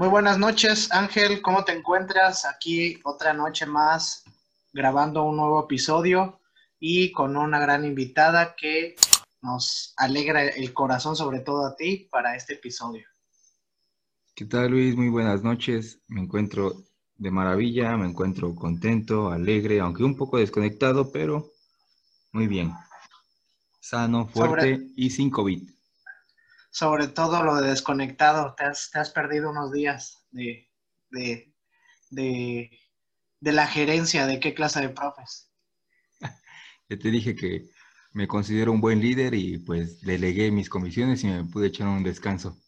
Muy buenas noches, Ángel. ¿Cómo te encuentras? Aquí otra noche más grabando un nuevo episodio y con una gran invitada que nos alegra el corazón, sobre todo a ti, para este episodio. ¿Qué tal, Luis? Muy buenas noches. Me encuentro de maravilla, me encuentro contento, alegre, aunque un poco desconectado, pero muy bien. Sano, fuerte y sin COVID sobre todo lo de desconectado, te has, perdido unos días de, de, de, la gerencia de qué clase de profes. Ya te dije que me considero un buen líder y pues delegué mis comisiones y me pude echar un descanso.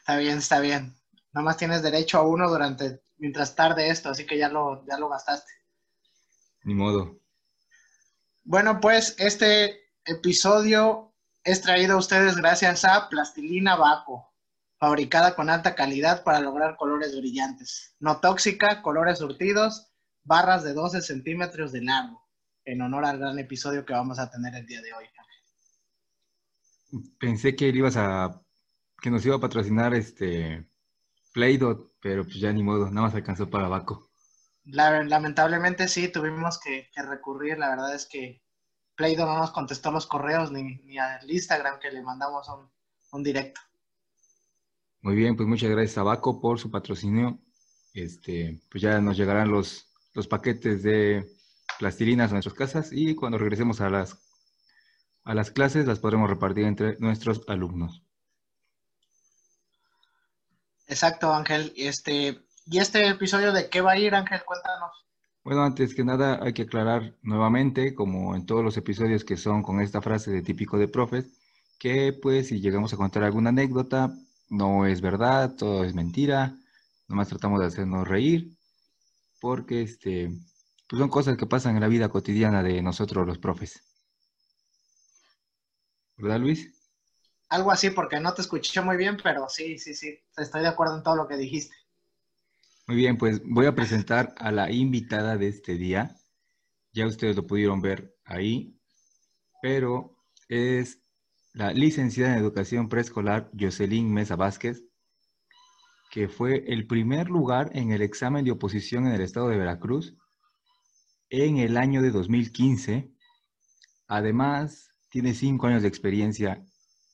Está bien, está bien. Nomás tienes derecho a uno durante, mientras tarde esto, así que ya lo, ya lo gastaste. Ni modo. Bueno, pues este episodio es traído a ustedes gracias a Plastilina Baco, fabricada con alta calidad para lograr colores brillantes. No tóxica, colores surtidos, barras de 12 centímetros de largo, en honor al gran episodio que vamos a tener el día de hoy. Pensé que ibas a, que nos iba a patrocinar este Playdot, pero pues ya ni modo, nada más alcanzó para Baco. lamentablemente sí, tuvimos que recurrir, la verdad es que Playdo no nos contestó los correos ni, ni al Instagram que le mandamos un, directo. Muy bien, pues muchas gracias a Baco por su patrocinio. Este, pues ya nos llegarán los, los paquetes de plastilinas a nuestras casas y cuando regresemos a las, a las clases las podremos repartir entre nuestros alumnos. Exacto, Ángel. Este, ¿Y este episodio de qué va a ir, Ángel? Cuéntanos. Bueno, antes que nada hay que aclarar nuevamente, como en todos los episodios que son con esta frase de típico de profes, que pues si llegamos a contar alguna anécdota, no es verdad, todo es mentira, nomás tratamos de hacernos reír, porque este, pues son cosas que pasan en la vida cotidiana de nosotros los profes. ¿Verdad, Luis? Algo así, porque no te escuché muy bien, pero sí, sí, sí, estoy de acuerdo en todo lo que dijiste. Muy bien, pues voy a presentar a la invitada de este día. Ya ustedes lo pudieron ver ahí, pero es la licenciada en Educación Preescolar Jocelyn Mesa Vázquez, que fue el primer lugar en el examen de oposición en el estado de Veracruz en el año de 2015. Además, tiene cinco años de experiencia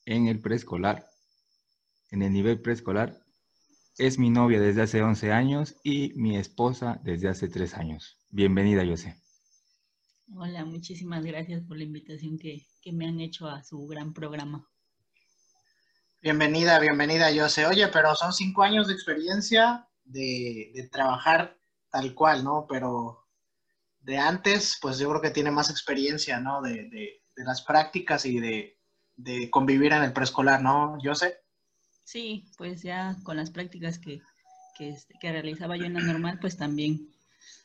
en el preescolar, en el nivel preescolar, es mi novia desde hace 11 años y mi esposa desde hace 3 años. Bienvenida, José. Hola, muchísimas gracias por la invitación que, me han hecho a su gran programa. Bienvenida, bienvenida, José. Oye, pero son cinco años de experiencia de, trabajar tal cual, ¿no? Pero de antes, pues yo creo que tiene más experiencia, ¿no? De, de las prácticas y de, convivir en el preescolar, ¿no, José? Sí, pues ya con las prácticas que, este, que, realizaba yo en la normal, pues también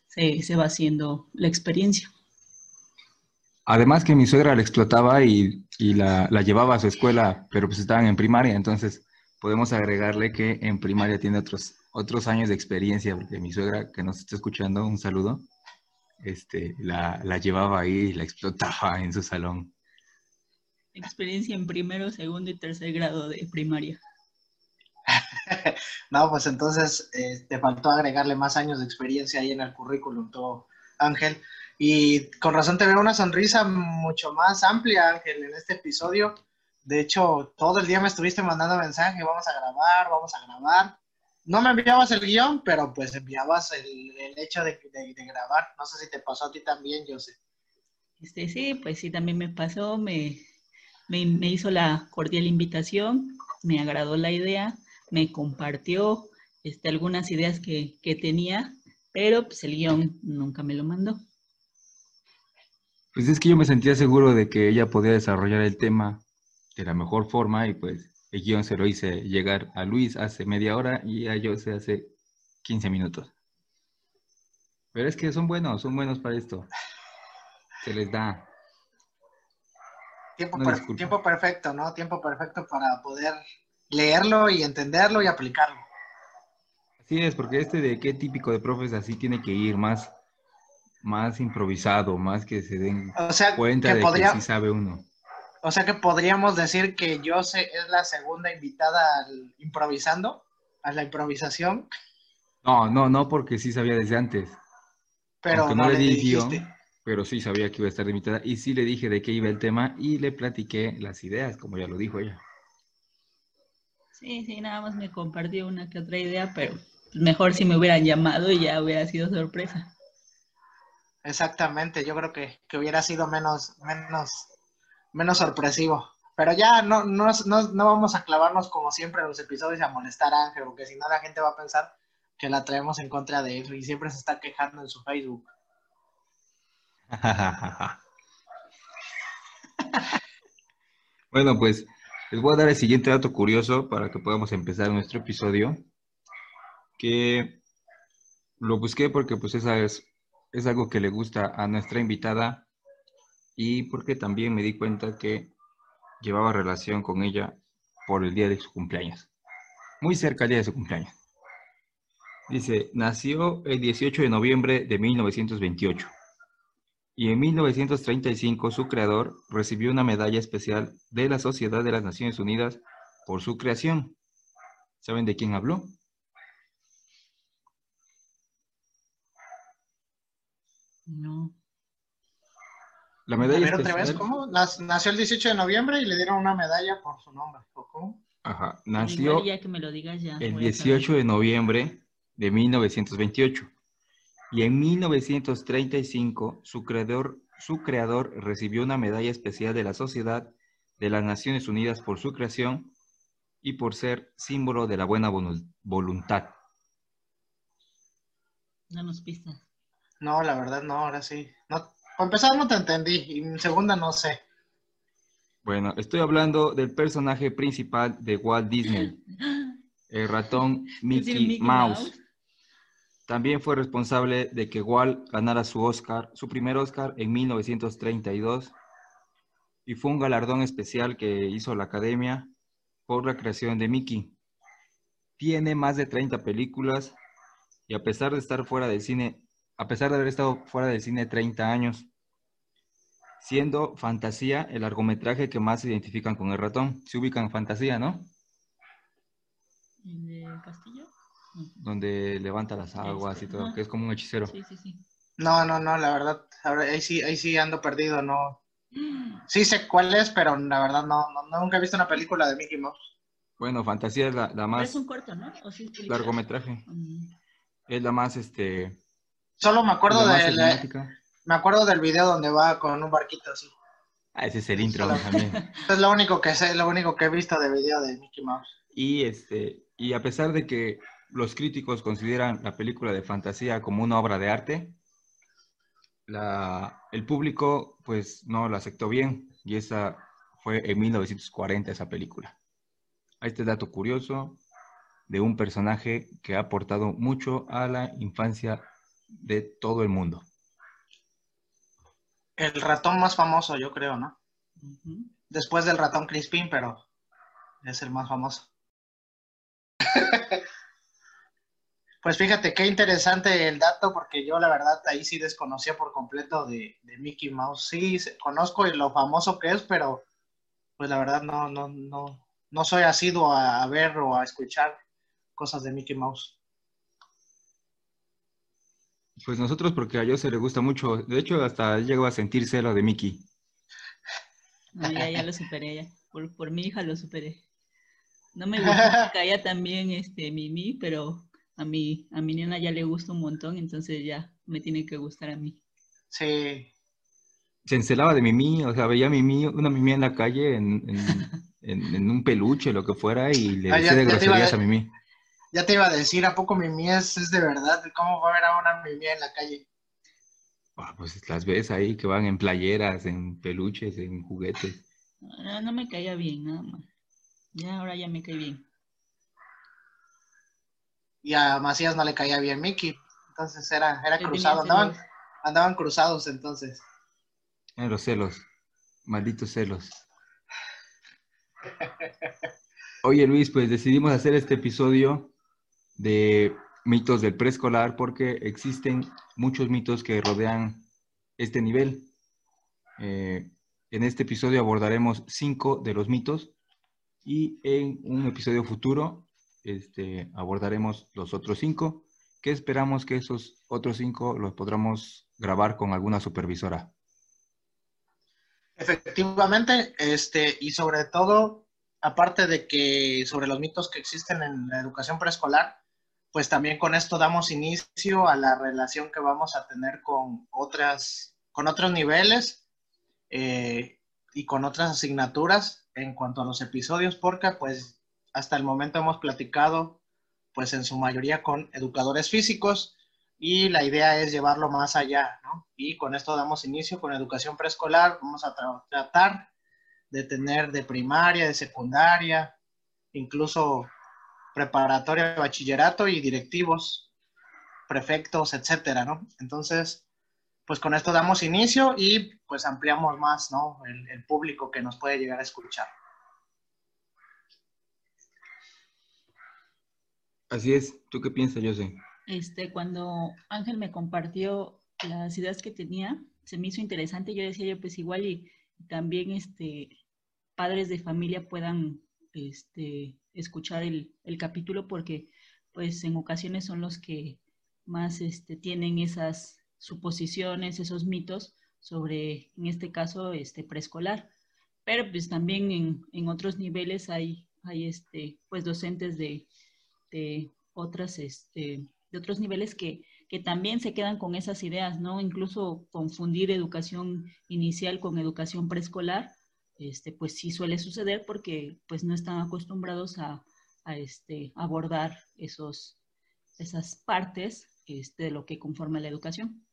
se, se, va haciendo la experiencia. Además que mi suegra la explotaba y, y la, la, llevaba a su escuela, pero pues estaban en primaria, entonces podemos agregarle que en primaria tiene otros, otros años de experiencia, porque mi suegra, que nos está escuchando, un saludo, este, la, la llevaba ahí y la explotaba en su salón. Experiencia en primero, segundo y tercer grado de primaria. no, pues entonces eh, te faltó agregarle más años de experiencia ahí en el currículum, todo, Ángel. Y con razón te veo una sonrisa mucho más amplia, Ángel, en este episodio. De hecho, todo el día me estuviste mandando mensaje, vamos a grabar, vamos a grabar. No me enviabas el guion, pero pues enviabas el, hecho de, grabar. No sé si te pasó a ti también, yo sé. Este, sí, pues sí, también me pasó, me, me, me hizo la cordial invitación, me agradó la idea me compartió este, algunas ideas que, tenía, pero pues el guion nunca me lo mandó. Pues es que yo me sentía seguro de que ella podía desarrollar el tema de la mejor forma y pues el guion se lo hice llegar a Luis hace media hora y a Jose hace 15 minutos. Pero es que son buenos, son buenos para esto. Se les da. Tiempo, per- tiempo perfecto, ¿no? Tiempo perfecto para poder leerlo y entenderlo y aplicarlo. Así es, porque este de qué típico de profes así tiene que ir más, más improvisado, más que se den O sea, cuenta que de podría, que sí sabe uno. o sea que podríamos decir que Jose es la segunda invitada al improvisando, a la improvisación, No, no, no, porque sí sabía desde antes, pero Aunque no, no le di guion. pero sí sabía que iba a estar invitada y sí le dije de qué iba el tema y le platiqué las ideas, como ya lo dijo ella. Sí, sí, nada más me compartió una que otra idea, pero mejor si me hubieran llamado y ya hubiera sido sorpresa. Exactamente, yo creo que, que hubiera sido menos, menos, menos sorpresivo. Pero ya no, no, no, no vamos a clavarnos como siempre en los episodios y a molestar a Ángel, porque si no la gente va a pensar que la traemos en contra de él y siempre se está quejando en su Facebook. Bueno, pues les voy a dar el siguiente dato curioso para que podamos empezar nuestro episodio, que lo busqué porque pues esa es, es algo que le gusta a nuestra invitada y porque también me di cuenta que llevaba relación con ella por el día de su cumpleaños, muy cerca al día de su cumpleaños. Dice, nació el 18 de noviembre de 1928 y en 1935 su creador recibió una medalla especial de la Sociedad de las Naciones Unidas por su creación. ¿Saben de quién habló? No. La A medalla ver otra vez. ¿cómo? Nació el 18 de noviembre y le dieron una medalla por su nombre. Ajá, nació que me lo digas ya. el voy a 18 de noviembre de 1928 y en 1935 su creador, su creador recibió una medalla especial de la Sociedad de las Naciones Unidas por su creación y por ser símbolo de la buena volu- voluntad. Danos pistas. No, la verdad no, ahora sí. No, para empezar no te entendí y en segunda no sé. Bueno, estoy hablando del personaje principal de Walt Disney, el ratón Mickey, decir, Mickey Mouse. Mouse. También fue responsable de que Walt ganara su Oscar, su primer Oscar en 1932, y fue un galardón especial que hizo la Academia por la creación de Mickey. Tiene más de 30 películas y a pesar de estar fuera del cine, a pesar de haber estado fuera del cine 30 años, siendo Fantasía el largometraje que más se identifican con el ratón. Se ubican en Fantasía, ¿no? ¿El de Castillo? Donde levanta las aguas y Este, todo, que es como un hechicero. Sí, sí, sí. No, no, no, la verdad, ahí sí, ahí sí ando perdido, no. Sí sé cuál es, pero la verdad no, no, no, nunca he visto una película de Mickey Mouse. Bueno, Fantasía es la, la Pero más es un corto, ¿no? ¿O sí largometraje. Mm. Es la más, este, Solo me acuerdo la emblemática. me acuerdo del video donde va con un barquito así. Ah, ese es el intro Solo- también. Es lo único que sé, lo único que he visto de video de Mickey Mouse. Y este, y a pesar de que los críticos consideran la película de fantasía como una obra de arte, la, el público pues no la aceptó bien y esa fue en 1940 esa película. Ahí este dato curioso de un personaje que ha aportado mucho a la infancia de todo el mundo. El ratón más famoso, yo creo, ¿no? Después del ratón Crispin, pero es el más famoso. Pues fíjate qué interesante el dato, porque yo la verdad ahí sí desconocía por completo de, de Mickey Mouse. Sí, se- conozco lo famoso que es, pero pues la verdad no, no, no, no soy asiduo a, a ver o a escuchar cosas de Mickey Mouse. Pues nosotros porque a Jose le gusta mucho, de hecho hasta llegó a sentir celo de Mickey. No, ya, ya lo superé, ya. Por, por mi hija lo superé. No me gusta que haya también este Mimi, pero a mi, a mi nena ya le gusta un montón, entonces ya me tiene que gustar a mí. Sí, Se encelaba de Mimi, o sea, veía a Mimi, una Mimi en la calle, en, en- en- en un peluche, lo que fuera, y le Ah, decía ya- de ya a groserías de- a Mimi. ya te iba a decir, ¿a poco Mimi es, es de verdad? ¿Cómo va a ver a una Mimi en la calle? Ah, pues las ves ahí que van en playeras, en peluches, en juguetes. No, no me caía bien, nada más. Ya, ahora ya me cae bien. Y a Macías no le caía bien Mickey. Entonces era, era cruzado. Andaban, andaban cruzados entonces. Eh, los celos, malditos celos. Oye Luis, pues decidimos hacer este episodio de mitos del preescolar porque existen muchos mitos que rodean este nivel. Eh, en este episodio abordaremos cinco de los mitos y en un episodio futuro este, abordaremos los otros cinco, que esperamos que esos otros cinco los podamos grabar con alguna supervisora. Efectivamente, este, y sobre todo, aparte de que sobre los mitos que existen en la educación preescolar, pues también con esto damos inicio a la relación que vamos a tener con otras, con otros niveles eh, y con otras asignaturas en cuanto a los episodios, porque pues hasta el momento hemos platicado, pues en su mayoría con educadores físicos y la idea es llevarlo más allá, ¿no? Y con esto damos inicio con educación preescolar, vamos a tra tratar de tener de primaria, de secundaria, incluso preparatoria, bachillerato y directivos, prefectos, etcétera, ¿no? Entonces, pues con esto damos inicio y pues ampliamos más, ¿no? El público que nos puede llegar a escuchar. Así es. ¿Tú qué piensas, José? Este, cuando Ángel me compartió las ideas que tenía, se me hizo interesante. Yo decía yo, pues igual y también este, padres de familia puedan este, escuchar el, el capítulo porque pues en ocasiones son los que más este, tienen esas suposiciones, esos mitos sobre, en este caso, este preescolar. Pero pues también en, en otros niveles hay, hay este, pues docentes de, de otras, este, de otros niveles que, que también se quedan con esas ideas, ¿no? Incluso confundir educación inicial con educación preescolar, este, pues sí suele suceder porque pues no están acostumbrados a, a este, abordar esos, esas partes este, de lo que conforma la educación.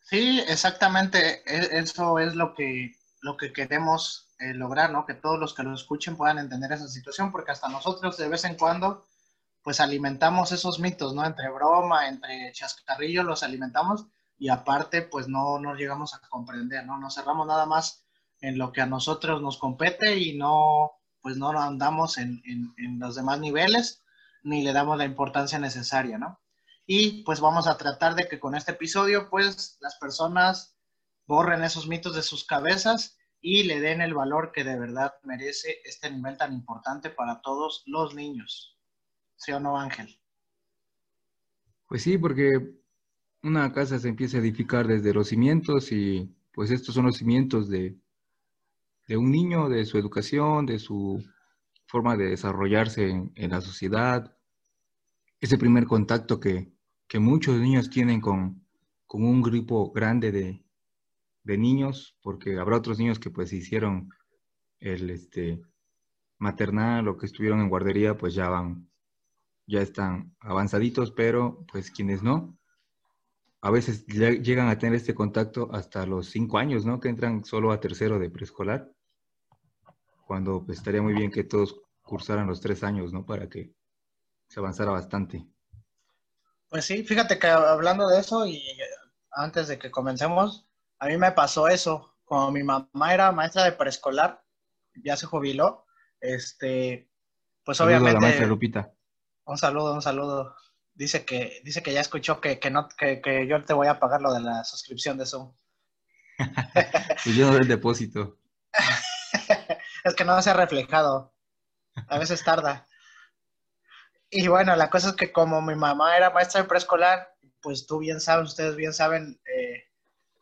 Sí, exactamente. E- Eso es lo que, lo que queremos eh, lograr, ¿no? Que todos los que lo escuchen puedan entender esa situación, porque hasta nosotros de vez en cuando, pues alimentamos esos mitos, ¿no? Entre broma, entre chascarrillo, los alimentamos y aparte, pues no nos llegamos a comprender, ¿no? Nos cerramos nada más en lo que a nosotros nos compete y no, pues no andamos en, en, en los demás niveles ni le damos la importancia necesaria, ¿no? Y pues vamos a tratar de que con este episodio, pues las personas borren esos mitos de sus cabezas y le den el valor que de verdad merece este nivel tan importante para todos los niños. ¿Sí o no, Ángel? Pues sí, porque una casa se empieza a edificar desde los cimientos y pues estos son los cimientos de, de un niño, de su educación, de su forma de desarrollarse en, en la sociedad. Ese primer contacto que, que muchos niños tienen con, con un grupo grande de, de niños, porque habrá otros niños que pues hicieron el este, maternal o que estuvieron en guardería, pues ya van, ya están avanzaditos, pero pues quienes no, a veces lle- llegan a tener este contacto hasta los cinco años, ¿no? Que entran solo a tercero de preescolar, cuando pues, estaría muy bien que todos cursaran los tres años, ¿no? Para que se avanzara bastante. Pues sí, fíjate que hablando de eso y antes de que comencemos, a mí me pasó eso. Como mi mamá era maestra de preescolar, ya se jubiló, este, pues Saludo a la obviamente... maestra Lupita. Un saludo, un saludo. Dice que, dice que ya escuchó que, que no, que, que yo te voy a pagar lo de la suscripción de Zoom. Pues yo doy el depósito. es que no se ha reflejado. A veces tarda. Y bueno, la cosa es que como mi mamá era maestra de preescolar, pues tú bien sabes, ustedes bien saben eh,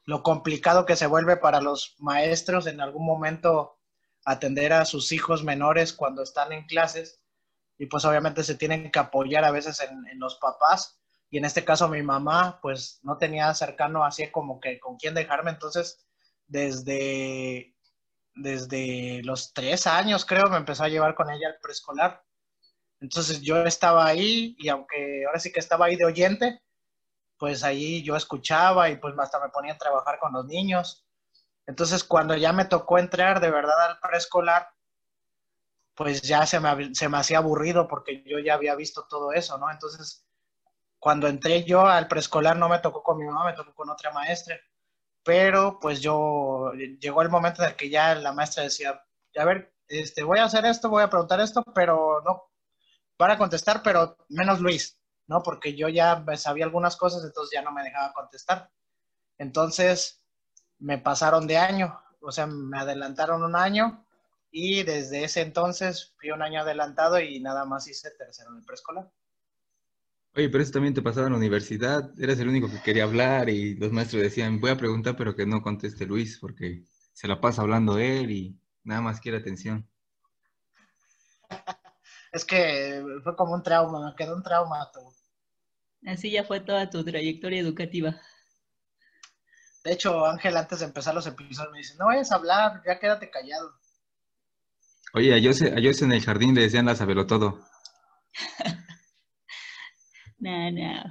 lo complicado que se vuelve para los maestros en algún momento atender a sus hijos menores cuando están en clases. Y pues obviamente se tienen que apoyar a veces en, los papás. Y en este caso mi mamá pues no tenía cercano así como que con quién dejarme. Entonces desde desde los tres años, creo, me empezó a llevar con ella al preescolar. Entonces yo estaba ahí y aunque ahora sí que estaba ahí de oyente, pues ahí yo escuchaba y pues hasta me ponía a trabajar con los niños. Entonces cuando ya me tocó entrar de verdad al preescolar, pues ya se me, se me hacía aburrido porque yo ya había visto todo eso, ¿no? Entonces, cuando entré yo al preescolar no me tocó con mi mamá, me tocó con otra maestra, pero pues yo, llegó el momento en el que ya la maestra decía, a ver, este, voy a hacer esto, voy a preguntar esto, pero no, para contestar, pero menos Luis, ¿no? Porque yo ya sabía algunas cosas, entonces ya no me dejaba contestar. Entonces, me pasaron de año, o sea, me adelantaron un año y desde ese entonces fui un año adelantado y nada más hice tercero en el preescolar. Oye, pero eso también te pasaba en la universidad, eras el único que quería hablar y los maestros decían, voy a preguntar, pero que no conteste Luis, porque se la pasa hablando él y nada más quiere atención. es que fue como un trauma, me quedó un trauma. Así ya fue toda tu trayectoria educativa. De hecho, Ángel, antes de empezar los episodios, me dice, no vayas a hablar, ya quédate callado. Oye, a Jose, a Jose en el jardín le decían la sabelo todo. No, no.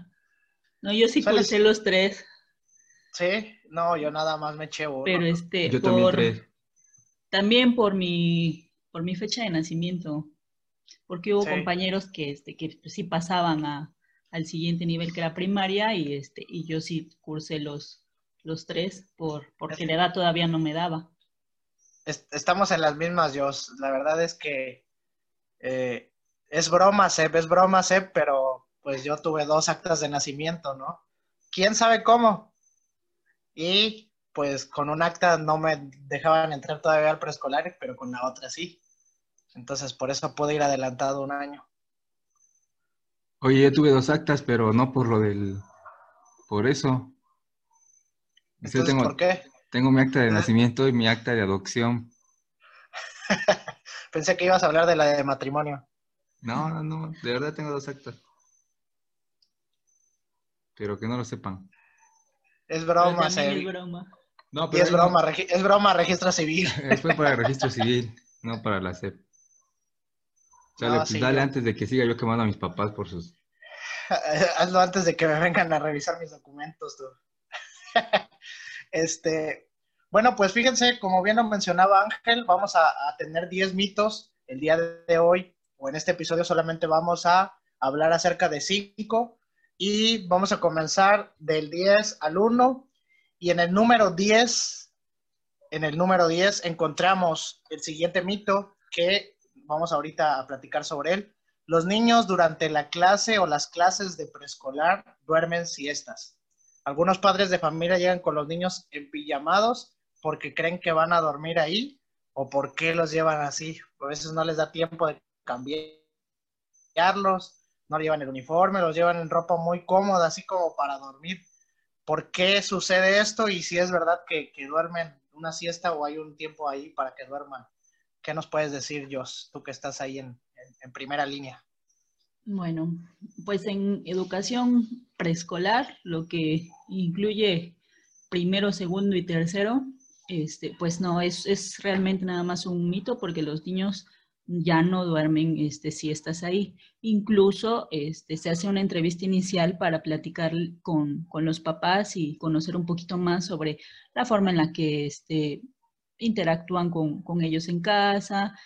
No, yo sí cursé los tres. Sí, no, yo nada más me eché Pero este, yo también tres. También por mi, por mi fecha de nacimiento. Porque hubo compañeros que, este, que sí pasaban a, al siguiente nivel que era primaria y este, y yo sí cursé los, los tres por, porque la edad todavía no me daba. Estamos en las mismas, yo. La verdad es que eh, es broma, Seb, es broma, Seb, pero pues yo tuve dos actas de nacimiento, ¿no? ¿Quién sabe cómo? Y pues con un acta no me dejaban entrar todavía al preescolar, pero con la otra sí. Entonces por eso pude ir adelantado un año. Oye, yo tuve dos actas, pero no por lo del... Por eso. Entonces, ¿por qué? Tengo mi acta de nacimiento y mi acta de adopción. Pensé que ibas a hablar de la de matrimonio. No, no, no, de verdad tengo dos actas pero que no lo sepan. Es broma, Es broma. No, pero es broma, es broma, registro civil. Fue para el registro civil, no para la SEP. Dale antes de que siga yo quemando a mis papás por sus... Hazlo antes de que me vengan a revisar mis documentos, tú. este, bueno, pues fíjense, como bien lo mencionaba Ángel, vamos a, a tener 10 mitos el día de hoy, o en este episodio solamente vamos a hablar acerca de 5 y vamos a comenzar del 10 al 1 y en el número 10, en el número 10 encontramos el siguiente mito que vamos ahorita a platicar sobre él. Los niños durante la clase o las clases de preescolar duermen siestas. Algunos padres de familia llegan con los niños en porque creen que van a dormir ahí o porque los llevan así. A veces no les da tiempo de cambiarlos no llevan el uniforme, los llevan en ropa muy cómoda, así como para dormir. ¿Por qué sucede esto? Y si es verdad que, duermen una siesta o hay un tiempo ahí para que duerman. ¿Qué nos puedes decir, Jos, tú que estás ahí en, primera línea? Bueno, pues en educación preescolar, lo que incluye primero, segundo y tercero, este, pues no, es, es realmente nada más un mito porque los niños ya no duermen este, si estás ahí. Incluso este, se hace una entrevista inicial para platicar con, los papás y conocer un poquito más sobre la forma en la que este, interactúan con, ellos en casa.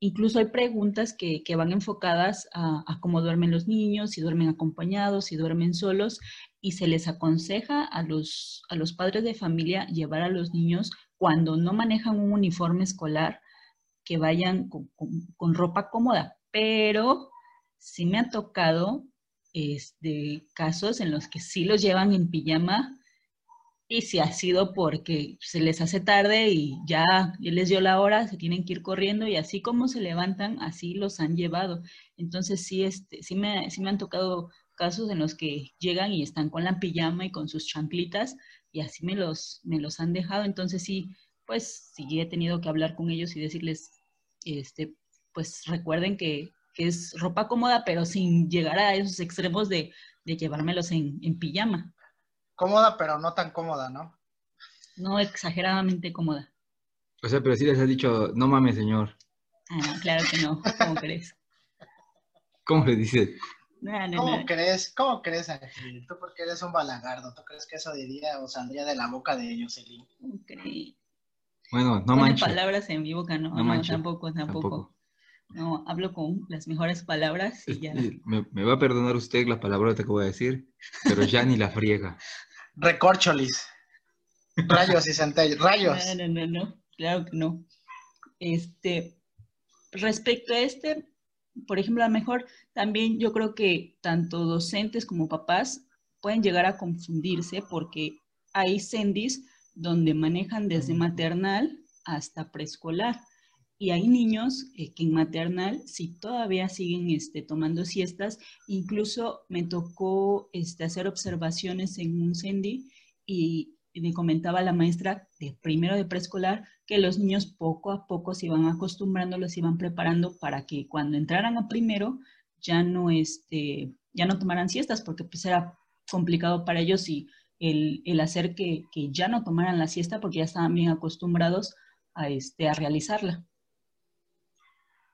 Incluso hay preguntas que, van enfocadas a, cómo duermen los niños, si duermen acompañados, si duermen solos, y se les aconseja a los, a los padres de familia llevar a los niños cuando no manejan un uniforme escolar que vayan con, ropa cómoda, pero sí me ha tocado este, casos en los que sí los llevan en pijama y si ha sido porque se les hace tarde y ya, les dio la hora, se tienen que ir corriendo y así como se levantan, así los han llevado. Entonces sí, este, sí, me, sí me han tocado casos en los que llegan y están con la pijama y con sus chanclitas y así me los, me los han dejado. Entonces sí, pues sí he tenido que hablar con ellos y decirles, este, pues recuerden que, es ropa cómoda, pero sin llegar a esos extremos de, llevármelos en, pijama. Cómoda, pero no tan cómoda, ¿no? No exageradamente cómoda. O sea, pero sí les has dicho, no mames, señor. Ah, claro que no. ¿Cómo crees? ¿Cómo le dices? ¿Cómo crees? ¿Cómo crees, Ángel? Tú porque eres un balagardo. ¿Tú crees que eso diría o saldría de la boca de Jocelyn? ¿Cómo crees? Bueno, no manches. palabras en mi boca, no, no, tampoco, tampoco, No, hablo con las mejores palabras y ya. Me, me va a perdonar usted la palabra que voy a decir, pero ya ni la friega. Recorcholis. Rayos y centellos. Rayos. No, no, no, no, claro que no. Este, respecto a este, por ejemplo, a lo mejor también yo creo que tanto docentes como papás pueden llegar a confundirse porque hay sendis donde manejan desde maternal hasta preescolar. Y hay niños eh, que en maternal sí todavía siguen este, tomando siestas. Incluso me tocó este, hacer observaciones en un sendi y, me comentaba la maestra de primero de preescolar que los niños poco a poco se iban acostumbrando, los iban preparando para que cuando entraran a primero ya no, este, ya no tomaran siestas, porque pues era complicado para ellos y el, el hacer que, que, ya no tomaran la siesta porque ya estaban bien acostumbrados a, este, a realizarla.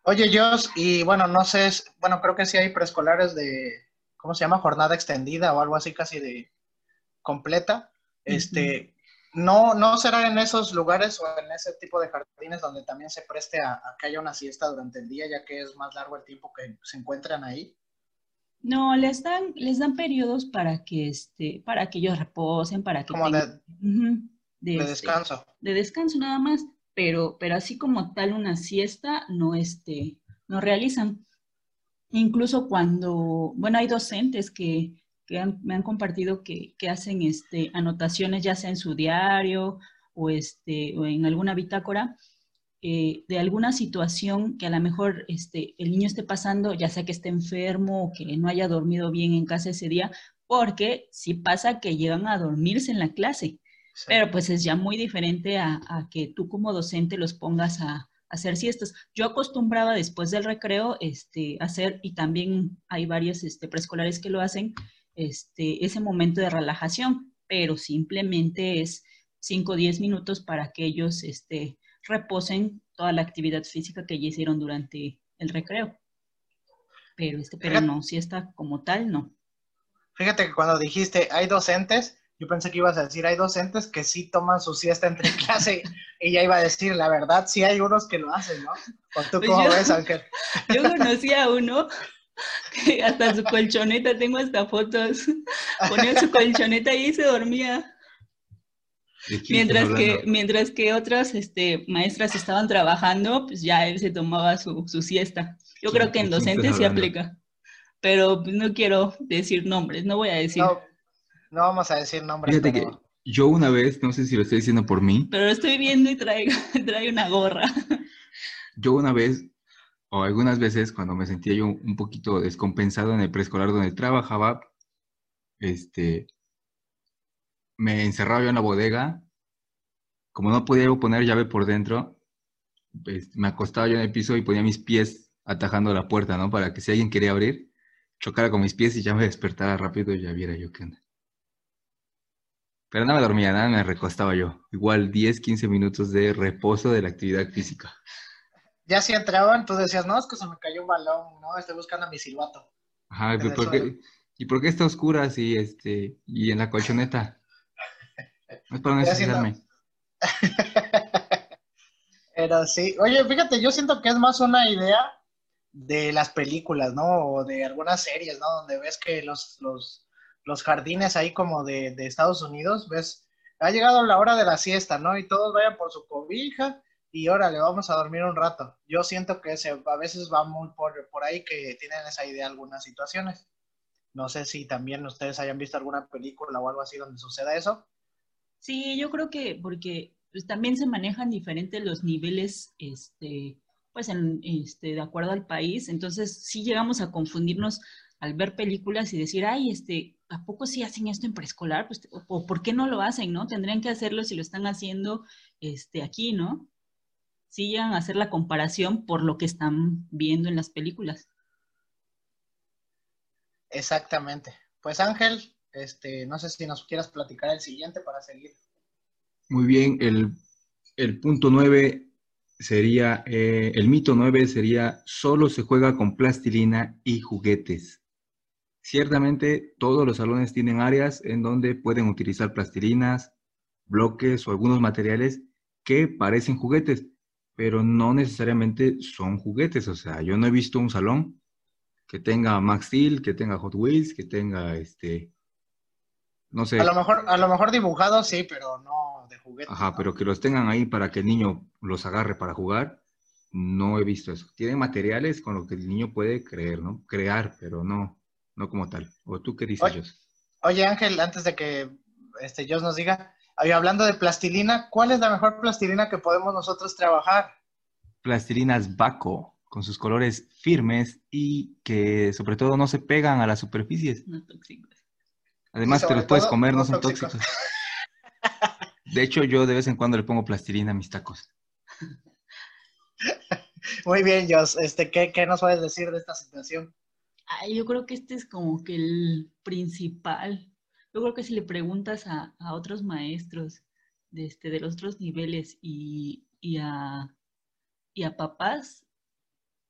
Oye, Jos, y bueno, no sé, bueno, creo que sí hay preescolares de, ¿cómo se llama? Jornada extendida o algo así casi de completa. Este, no, no será en esos lugares o en ese tipo de jardines donde también se preste a, a, que haya una siesta durante el día, ya que es más largo el tiempo que se encuentran ahí. No, les dan, les dan periodos para que este, para que ellos reposen, para que como tengan, de, uh -huh, de, de, de descanso. de descanso nada más, pero, pero así como tal una siesta no este, no realizan. Incluso cuando, bueno, hay docentes que, que me han compartido que, que, hacen este, anotaciones ya sea en su diario o, este, o en alguna bitácora eh, de alguna situación que a lo mejor este, el niño esté pasando, ya sea que esté enfermo o que no haya dormido bien en casa ese día, porque sí pasa que llegan a dormirse en la clase. Pero pues es ya muy diferente a, a, que tú como docente los pongas a, hacer siestas. Yo acostumbraba después del recreo este, hacer, y también hay varios este, preescolares que lo hacen, este, ese momento de relajación, pero simplemente es 5 o 10 minutos para que ellos este, reposen toda la actividad física que ya hicieron durante el recreo. Pero, este, pero no, siesta como tal, no. Fíjate que cuando dijiste hay docentes, yo pensé que ibas a decir hay docentes que sí toman su siesta entre clase y ya iba a decir, la verdad, sí hay unos que lo hacen, ¿no? ¿O tú Pues cómo yo- ves, Ángel? Yo conocí a uno que hasta su colchoneta, tengo hasta fotos, ponía su colchoneta y se dormía. ¿De quién Mientras que, mientras que otras este, maestras estaban trabajando, pues ya él se tomaba su, su siesta. Yo ¿Quién- creo que en docentes sí hablando? aplica. Pero no quiero decir nombres, no voy a decir. No, vamos a decir nombres, Fíjate que yo una vez, no sé si lo estoy diciendo por mí, Pero lo estoy viendo y trae, trae una gorra. yo una vez, o algunas veces, cuando me sentía yo un poquito descompensado en el preescolar donde trabajaba, este, me encerraba yo en la bodega, como no podía yo poner llave por dentro, pues, me acostaba yo en el piso y ponía mis pies atajando la puerta, ¿no? Para que si alguien quería abrir, chocara con mis pies y ya me despertara rápido y ya viera yo qué onda. Pero nada me dormía, nada me recostaba yo. Igual 10, 15 minutos de reposo de la actividad física. ya si entraban, tú decías, no, es que se me cayó un balón, no, estoy buscando a mi silbato. Ajá, pero ¿por qué-. ¿y por qué está oscura así, este, y en la colchoneta? No es para ensuciarme. Pero sí, oye, fíjate, yo siento que es más una idea de las películas, ¿no? O de algunas series, ¿no? Donde ves que los, los, los jardines ahí como de, de Estados Unidos, ves, ha llegado la hora de la siesta, ¿no? Y todos vayan por su cobija y órale, vamos a dormir un rato. Yo siento que se, a veces va muy por, por ahí que tienen esa idea algunas situaciones. No sé si también ustedes hayan visto alguna película o algo así donde suceda eso. Sí, yo creo que porque pues, también se manejan diferentes los niveles, este, pues en, este, de acuerdo al país. Entonces, sí llegamos a confundirnos al ver películas y decir, ay, este, ¿a poco sí hacen esto en preescolar? Pues, o, o ¿por qué no lo hacen, no? Tendrían que hacerlo si lo están haciendo, este, aquí, ¿no? Sí llegan a hacer la comparación por lo que están viendo en las películas. Exactamente. Pues Ángel, este, no sé si nos quieras platicar el siguiente para seguir. Muy bien, el, el punto 9 sería, eh, el mito 9 sería, solo se juega con plastilina y juguetes. Ciertamente, todos los salones tienen áreas en donde pueden utilizar plastilinas, bloques o algunos materiales que parecen juguetes, pero no necesariamente son juguetes. O sea, yo no he visto un salón que tenga Max Steel, que tenga Hot Wheels, que tenga este, no sé. A lo mejor, a lo mejor dibujado sí, pero no de juguetes. Ajá, pero que los tengan ahí para que el niño los agarre para jugar, no he visto eso. Tienen materiales con los que el niño puede creer, ¿no? Crear, pero no, no como tal. ¿O tú qué dices, Oye, oye Ángel, antes de que este Jos nos diga, hablando de plastilina, ¿cuál es la mejor plastilina que podemos nosotros trabajar? Plastilinas Baco con sus colores firmes y que sobre todo no se pegan a las superficies. No tóxicos. Además, te los puedes comer, no, son tóxicos. De hecho, yo de vez en cuando le pongo plastilina a mis tacos. Muy bien, Jos. Este, ¿qué, ¿Qué nos puedes decir de esta situación? Ay, yo creo que este es como que el principal. Yo creo que si le preguntas a, a otros maestros de, este, de los otros niveles y, y, a, y a papás,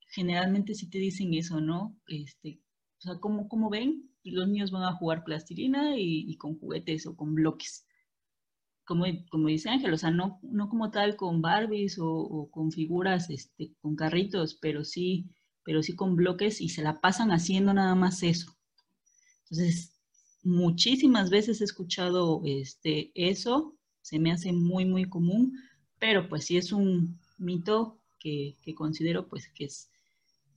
generalmente sí te dicen eso, ¿no? Este, o sea, ¿cómo, cómo ven? Los niños van a jugar plastilina y, y con juguetes o con bloques. Como, como, dice Ángel, o sea, no, no como tal con Barbies o, o, con figuras, este, con carritos, pero sí, pero sí con bloques y se la pasan haciendo nada más eso. Entonces, muchísimas veces he escuchado este, eso, se me hace muy, muy común, pero pues sí es un mito que, que considero pues que es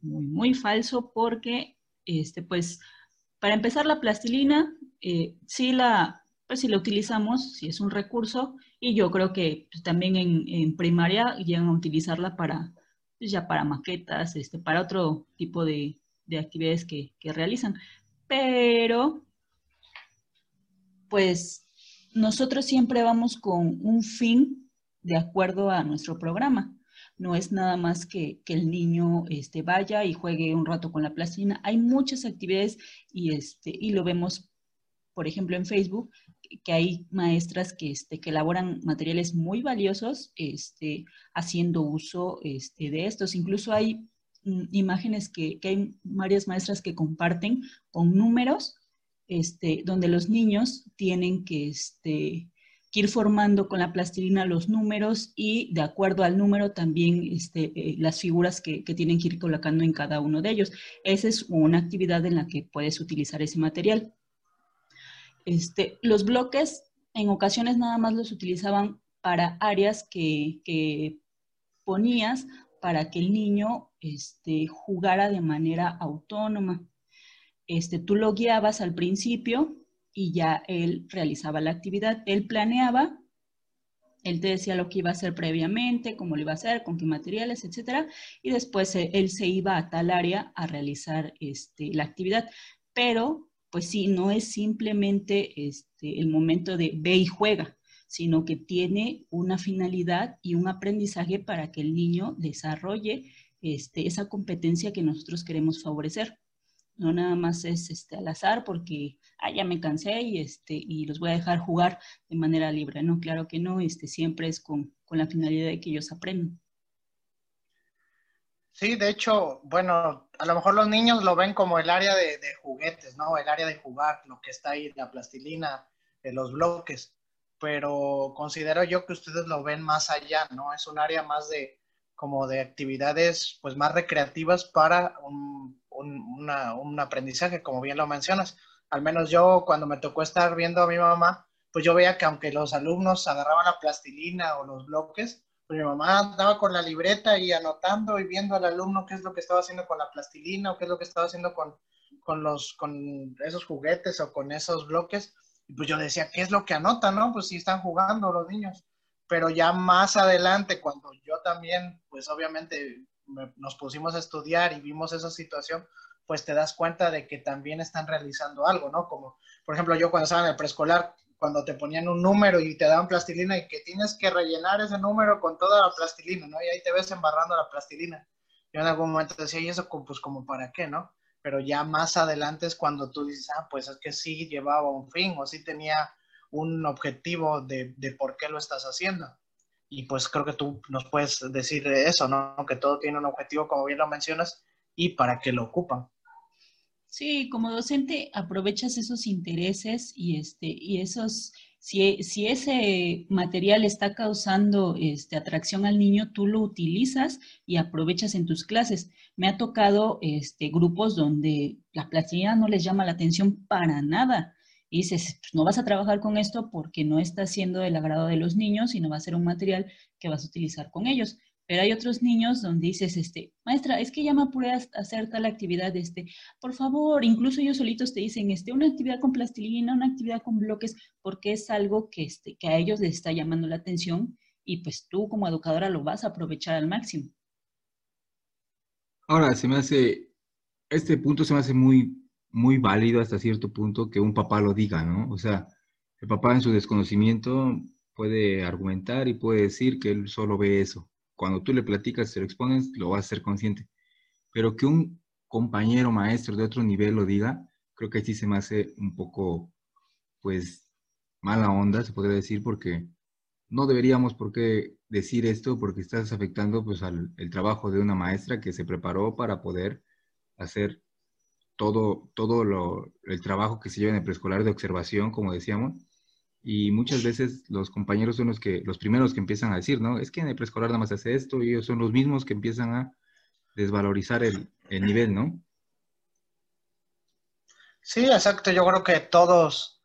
muy, muy falso porque, este, pues, para empezar la plastilina, eh, sí la, pues si la utilizamos, si es un recurso, y yo creo que pues, también en, en, primaria llegan a utilizarla para, ya para maquetas, este, para otro tipo de, de actividades que, que, realizan. Pero, pues, nosotros siempre vamos con un fin de acuerdo a nuestro programa no es nada más que, que el niño este, vaya y juegue un rato con la plastilina. Hay muchas actividades y, este, y lo vemos, por ejemplo, en Facebook, que hay maestras que, este, que elaboran materiales muy valiosos este, haciendo uso este, de estos. Incluso hay mm, imágenes que, que, hay varias maestras que comparten con números, este, donde los niños tienen que, este, ir formando con la plastilina los números y de acuerdo al número también este, eh, las figuras que, que, tienen que ir colocando en cada uno de ellos. Esa es una actividad en la que puedes utilizar ese material. Este, los bloques en ocasiones nada más los utilizaban para áreas que, ponías para que el niño este, jugara de manera autónoma. Este, tú lo guiabas al principio y ya él realizaba la actividad. Él planeaba, él te decía lo que iba a hacer previamente, cómo lo iba a hacer, con qué materiales, etcétera, y después eh, él se iba a tal área a realizar este, la actividad. Pero, pues sí, no es simplemente este, el momento de ve y juega, sino que tiene una finalidad y un aprendizaje para que el niño desarrolle este, esa competencia que nosotros queremos favorecer. No nada más es este, al azar porque ah, ya me cansé y, este, y los voy a dejar jugar de manera libre. No, claro que no, este, siempre es con, con la finalidad de que ellos aprendan. Sí, de hecho, bueno, a lo mejor los niños lo ven como el área de, juguetes, ¿no? El área de jugar, lo que está ahí, la plastilina, eh, los bloques, pero considero yo que ustedes lo ven más allá, ¿no? Es un área más de, como de actividades, pues más recreativas para un, un aprendizaje, como bien lo mencionas. Al menos yo cuando me tocó estar viendo a mi mamá, pues yo veía que aunque los alumnos agarraban la plastilina o los bloques, pues mi mamá andaba con la libreta y anotando y viendo al alumno qué es lo que estaba haciendo con la plastilina o qué es lo que estaba haciendo con, con, los, con esos juguetes o con esos bloques. Y pues yo decía, ¿qué es lo que anota, no? Pues sí están jugando los niños. Pero ya más adelante, cuando yo también, pues obviamente me, nos pusimos a estudiar y vimos esa situación, pues te das cuenta de que también están realizando algo, ¿no? Como, por ejemplo, yo cuando estaba en el preescolar, cuando te ponían un número y te daban plastilina y que tienes que rellenar ese número con toda la plastilina, ¿no? Y ahí te ves embarrando la plastilina. Yo en algún momento decía, ¿y eso pues como para qué, no? Pero ya más adelante es cuando tú dices, ah, pues es que sí llevaba un fin o sí tenía un objetivo de, de por qué lo estás haciendo y pues creo que tú nos puedes decir eso, ¿no? Que todo tiene un objetivo, como bien lo mencionas, y para qué lo ocupan. Sí, como docente aprovechas esos intereses y, este, y esos Si, si, ese material está causando este, atracción al niño, tú lo utilizas y aprovechas en tus clases. Me ha tocado este, grupos donde la plastilina no les llama la atención para nada. Y dices, pues, no vas a trabajar con esto porque no está siendo del agrado de los niños y no va a ser un material que vas a utilizar con ellos. Pero hay otros niños donde dices, este, maestra, es que ya me apuré a hacer tal actividad, este, por favor, incluso ellos solitos te dicen, este, una actividad con plastilina, una actividad con bloques, porque es algo que, este, que a ellos les está llamando la atención y pues tú como educadora lo vas a aprovechar al máximo. Ahora, se me hace, este punto se me hace muy, muy válido hasta cierto punto que un papá lo diga, ¿no? O sea, el papá en su desconocimiento puede argumentar y puede decir que él solo ve eso cuando tú le platicas, se lo expones, lo vas a ser consciente. Pero que un compañero maestro de otro nivel lo diga, creo que sí se me hace un poco, pues, mala onda, se podría decir, porque no deberíamos por qué decir esto, porque estás afectando, pues, al el trabajo de una maestra que se preparó para poder hacer todo, todo lo, el trabajo que se lleva en el preescolar de observación, como decíamos, y muchas veces los compañeros son los que los primeros que empiezan a decir, ¿no? Es que en el preescolar nada más hace esto y ellos son los mismos que empiezan a desvalorizar el, el nivel, ¿no? Sí, exacto. Yo creo que todos,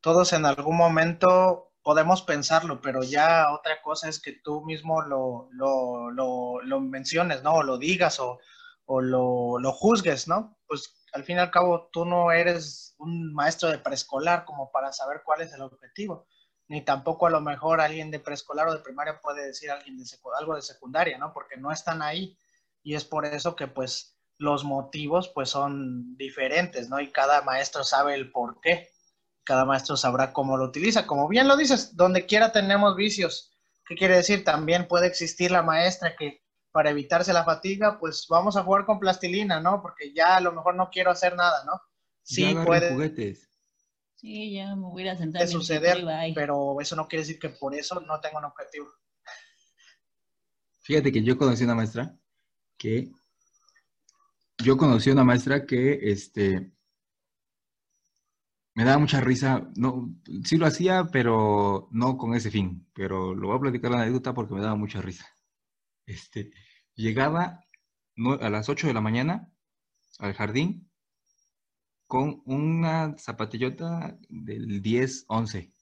todos en algún momento podemos pensarlo, pero ya otra cosa es que tú mismo lo, lo, lo, menciones, ¿no? O lo digas o, o lo, lo juzgues, ¿no? Pues al fin y al cabo tú no eres un maestro de preescolar como para saber cuál es el objetivo, ni tampoco a lo mejor alguien de preescolar o de primaria puede decir alguien de algo de secundaria, ¿no? Porque no están ahí y es por eso que pues los motivos pues son diferentes, ¿no? Y cada maestro sabe el por qué, cada maestro sabrá cómo lo utiliza. Como bien lo dices, donde quiera tenemos vicios. ¿Qué quiere decir? También puede existir la maestra que para evitarse la fatiga, pues vamos a jugar con plastilina, ¿no? Porque ya a lo mejor no quiero hacer nada, ¿no? Sí, puede. Juguetes. Sí, ya me voy a sentar. suceder, pero eso no quiere decir que por eso no tengo un objetivo. Fíjate que yo conocí una maestra que yo conocí una maestra que este me daba mucha risa, no, sí lo hacía, pero no con ese fin, pero lo voy a platicar la anécdota porque me daba mucha risa. Este, llegaba a las 8 de la mañana al jardín con una zapatillota del 10, 11.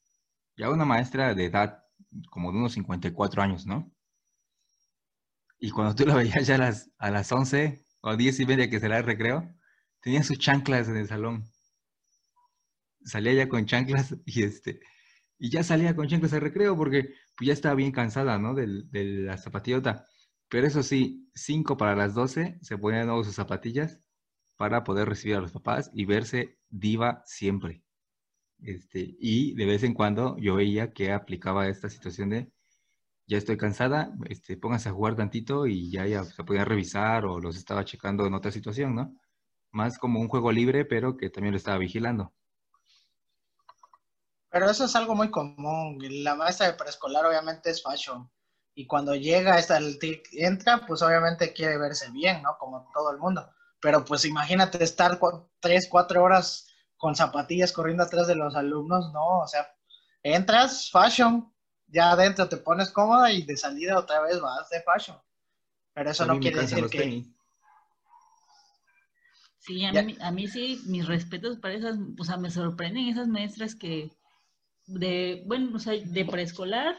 Ya una maestra de edad como de unos 54 años, ¿no? Y cuando tú la veías ya a las, a las 11 o 10 y media que será el recreo, tenía sus chanclas en el salón. Salía ya con chanclas y este y ya salía con chanclas al recreo porque pues, ya estaba bien cansada, ¿no? De, de la zapatillota. Pero eso sí, 5 para las 12 se ponían de nuevo sus zapatillas para poder recibir a los papás y verse diva siempre. Este, y de vez en cuando yo veía que aplicaba esta situación de ya estoy cansada, este, pónganse a jugar tantito y ya, ya se podía revisar o los estaba checando en otra situación, ¿no? Más como un juego libre, pero que también lo estaba vigilando. Pero eso es algo muy común. La maestra de preescolar obviamente es fashion y cuando llega, hasta el entra, pues obviamente quiere verse bien, ¿no? Como todo el mundo. Pero pues imagínate estar tres, cuatro horas con zapatillas corriendo atrás de los alumnos, ¿no? O sea, entras, fashion, ya adentro te pones cómoda y de salida otra vez vas de fashion. Pero eso no quiere decir que... Sí, a mí, a mí, sí, mis respetos para esas, o sea, me sorprenden esas maestras que de, bueno, o sea, de preescolar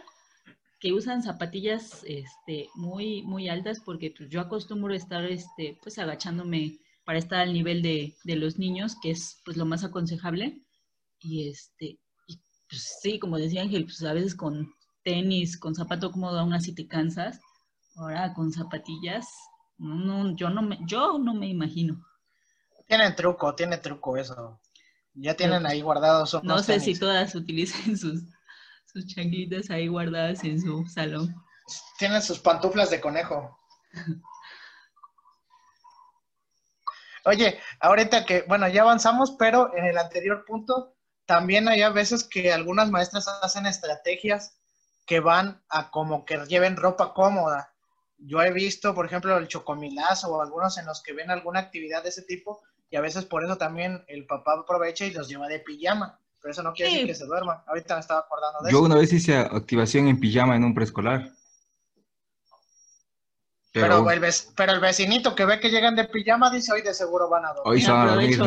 que usan zapatillas este, muy, muy altas porque pues, yo acostumbro estar este, pues agachándome para estar al nivel de, de, los niños, que es pues lo más aconsejable. Y este, pues sí, como decía Ángel, pues a veces con tenis, con zapato cómodo aún así te cansas. Ahora con zapatillas, no, yo no me, yo no me imagino. Tiene truco, tiene truco eso. Ya tienen ahí guardados. No sé si todas utilicen sus sus changuitas ahí guardadas en su salón. Tienen sus pantuflas de conejo. Oye, ahorita que, bueno, ya avanzamos, pero en el anterior punto, también hay a veces que algunas maestras hacen estrategias que van a como que lleven ropa cómoda. Yo he visto, por ejemplo, el chocomilazo o algunos en los que ven alguna actividad de ese tipo y a veces por eso también el papá aprovecha y los lleva de pijama pero eso no quiere decir que se duerma. Ahorita me estaba acordando de Yo eso. una vez hice activación en pijama en un preescolar. Pero, el, vec- pero el vecinito que ve que llegan de pijama dice, hoy de seguro van a dormir. Hoy se van a dormir.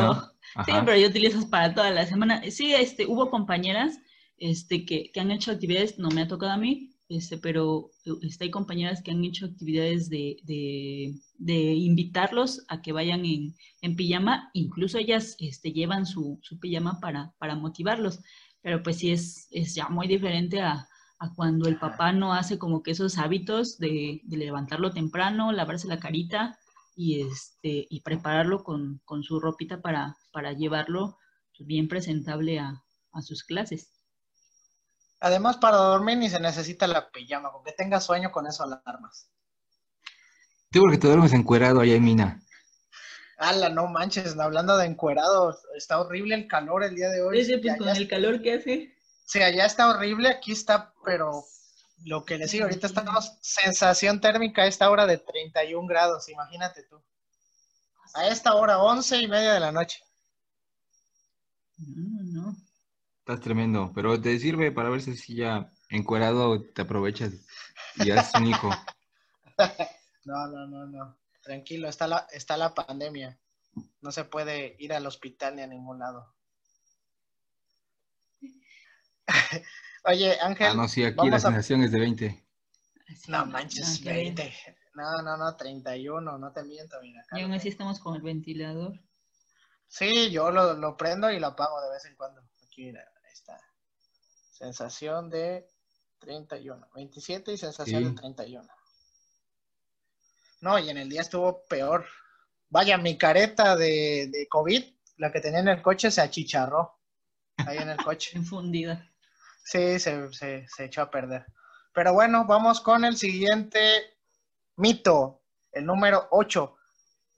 Sí, pero yo utilizo eso para toda la semana. Sí, este, hubo compañeras este, que, que han hecho actividades, no me ha tocado a mí, este, pero este, hay compañeras que han hecho actividades de, de, de invitarlos a que vayan en, en pijama, incluso ellas este, llevan su, su pijama para, para motivarlos, pero pues sí es, es ya muy diferente a, a cuando el papá no hace como que esos hábitos de, de levantarlo temprano, lavarse la carita y, este, y prepararlo con, con su ropita para, para llevarlo pues, bien presentable a, a sus clases. Además, para dormir ni se necesita la pijama, con que tengas sueño con eso alarmas. Tú porque te duermes encuerado allá en Mina. Ala, no manches, hablando de encuerados, está horrible el calor el día de hoy. Ese, pues, con el calor que hace. Sí, allá está horrible, aquí está, pero lo que les digo, ahorita estamos sensación térmica a esta hora de 31 grados, imagínate tú. A esta hora, 11 y media de la noche. No, no. Estás tremendo, pero te sirve para ver si ya encuerado te aprovechas y haces un hijo. No, no, no, no. Tranquilo, está la, está la pandemia. No se puede ir al hospital ni a ningún lado. Oye, Ángel. Ah, no, sí, aquí la a- sensación es de 20. Así, No manches, ver. 20. No, no, no, 31, no te miento, mira. acá Y aún así estamos con el ventilador. Sí, yo lo, lo prendo y lo apago de vez en cuando. Aquí, mira. Sensación de 31. 27 y sensación Sí. de 31. No, y en el día estuvo peor. Vaya, mi careta de, de COVID, la que tenía en el coche, se achicharró. Ahí en el coche. Infundida. Sí, se, se, se echó a perder. Pero bueno, vamos con el siguiente mito, el número 8.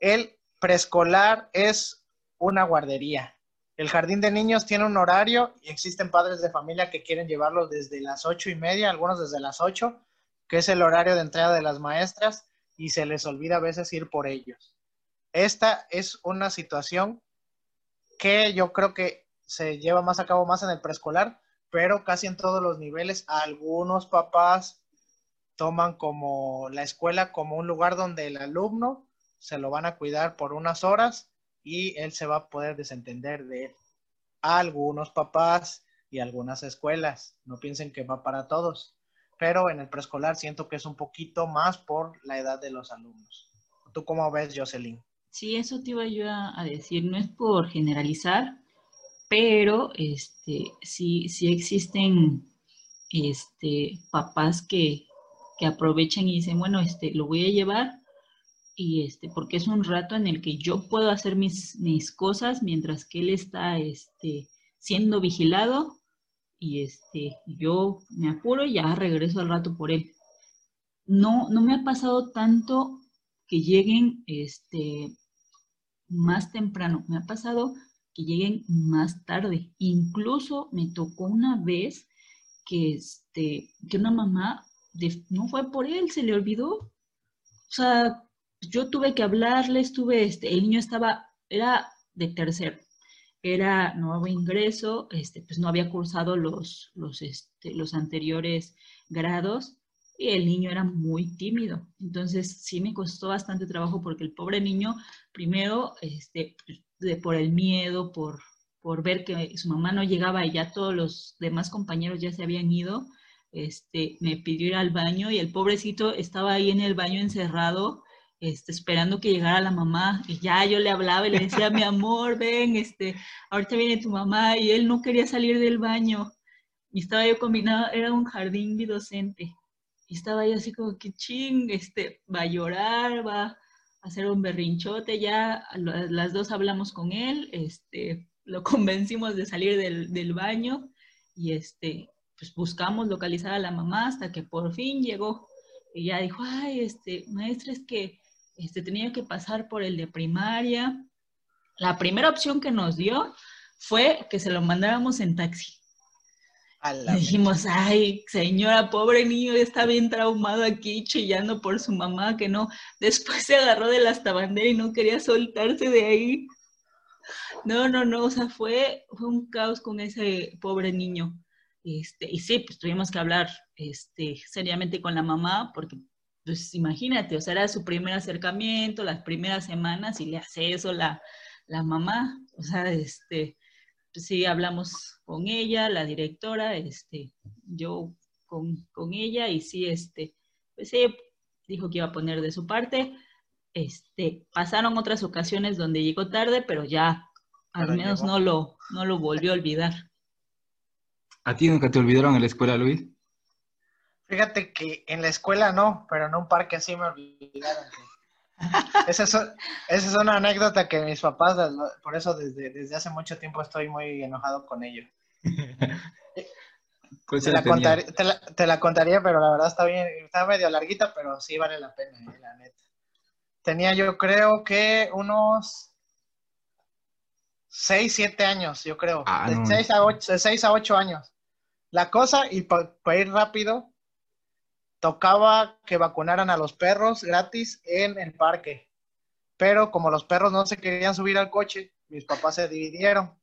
El preescolar es una guardería. El jardín de niños tiene un horario y existen padres de familia que quieren llevarlos desde las ocho y media, algunos desde las 8, que es el horario de entrega de las maestras, y se les olvida a veces ir por ellos. Esta es una situación que yo creo que se lleva más a cabo más en el preescolar, pero casi en todos los niveles algunos papás toman como la escuela como un lugar donde el alumno se lo van a cuidar por unas horas y él se va a poder desentender de él. Algunos papás y algunas escuelas, no piensen que va para todos, pero en el preescolar siento que es un poquito más por la edad de los alumnos. ¿Tú cómo ves, Jocelyn? Sí, eso te iba yo a, decir, no es por generalizar, pero este, sí, sí existen este, papás que, que aprovechan y dicen, bueno, este, lo voy a llevar y este, porque es un rato en el que yo puedo hacer mis, mis cosas mientras que él está este, siendo vigilado y este, yo me apuro y ya regreso al rato por él. No, no me ha pasado tanto que lleguen este, más temprano, me ha pasado que lleguen más tarde. Incluso me tocó una vez que, este, que una mamá no fue por él, se le olvidó. O sea, yo tuve que hablarle, estuve, este, el niño estaba, era de tercero, era nuevo ingreso, este, pues no había cursado los, los, este, los anteriores grados y el niño era muy tímido. Entonces sí me costó bastante trabajo porque el pobre niño, primero, este, pues, de- por el miedo, por, por ver que su mamá no llegaba y ya todos los demás compañeros ya se habían ido, este, me pidió ir al baño y el pobrecito estaba ahí en el baño encerrado, este, esperando que llegara la mamá y ya yo le hablaba y le decía, mi amor, ven, este, ahorita viene tu mamá y él no quería salir del baño y estaba yo combinado, era un jardín bidocente y estaba yo así como que ching, este, va a llorar, va a hacer un berrinchote, ya las dos hablamos con él, este, lo convencimos de salir del, del baño y este, pues buscamos localizar a la mamá hasta que por fin llegó. Y ya dijo, ay, este, maestra, es que este, tenía que pasar por el de primaria. La primera opción que nos dio fue que se lo mandáramos en taxi. Le dijimos, ay, señora, pobre niño, está bien traumado aquí, chillando por su mamá, que no. Después se agarró de la bandera y no quería soltarse de ahí. No, no, no, o sea, fue, fue un caos con ese pobre niño. Este, y sí, pues tuvimos que hablar este, seriamente con la mamá, porque, pues imagínate, o sea, era su primer acercamiento, las primeras semanas, y le hace eso la, la mamá. O sea, este, pues sí, hablamos con ella, la directora, este, yo con, con ella, y sí, este, pues sí, dijo que iba a poner de su parte. Este, pasaron otras ocasiones donde llegó tarde, pero ya al menos no lo, no lo volvió a olvidar. ¿A ti nunca te olvidaron en la escuela, Luis? Fíjate que en la escuela no, pero en un parque sí me olvidaron. esa, es, esa es una anécdota que mis papás, por eso desde, desde hace mucho tiempo estoy muy enojado con ellos. Te la, contaría, te, la, contaría, pero la verdad está bien, está medio larguita, pero sí vale la pena, eh, la neta. Tenía yo creo que unos 6, 7 años, yo creo. Ah, de, 6 a 8, de 6 a 8 años. La cosa, y para ir rápido, tocaba que vacunaran a los perros gratis en el parque. Pero como los perros no se querían subir al coche, mis papás se dividieron.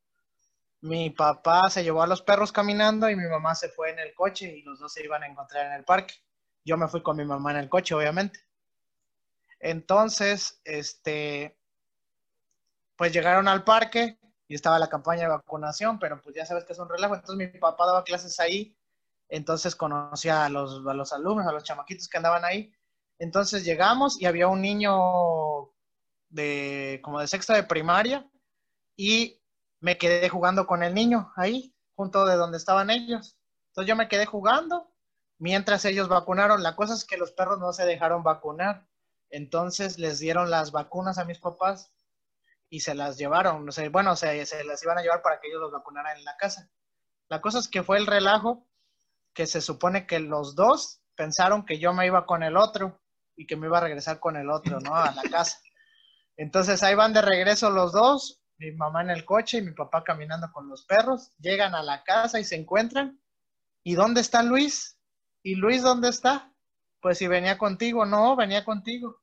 Mi papá se llevó a los perros caminando y mi mamá se fue en el coche y los dos se iban a encontrar en el parque. Yo me fui con mi mamá en el coche, obviamente. Entonces, este, pues llegaron al parque y estaba la campaña de vacunación, pero pues ya sabes que es un relajo. Entonces mi papá daba clases ahí, entonces conocía a los, a los alumnos, a los chamaquitos que andaban ahí. Entonces llegamos y había un niño de como de sexto de primaria y me quedé jugando con el niño ahí, junto de donde estaban ellos. Entonces yo me quedé jugando mientras ellos vacunaron. La cosa es que los perros no se dejaron vacunar. Entonces les dieron las vacunas a mis papás y se las llevaron. Bueno, se, se las iban a llevar para que ellos los vacunaran en la casa. La cosa es que fue el relajo que se supone que los dos pensaron que yo me iba con el otro y que me iba a regresar con el otro, ¿no? A la casa. Entonces ahí van de regreso los dos mi mamá en el coche y mi papá caminando con los perros, llegan a la casa y se encuentran. ¿Y dónde está Luis? ¿Y Luis dónde está? Pues si venía contigo, no, venía contigo.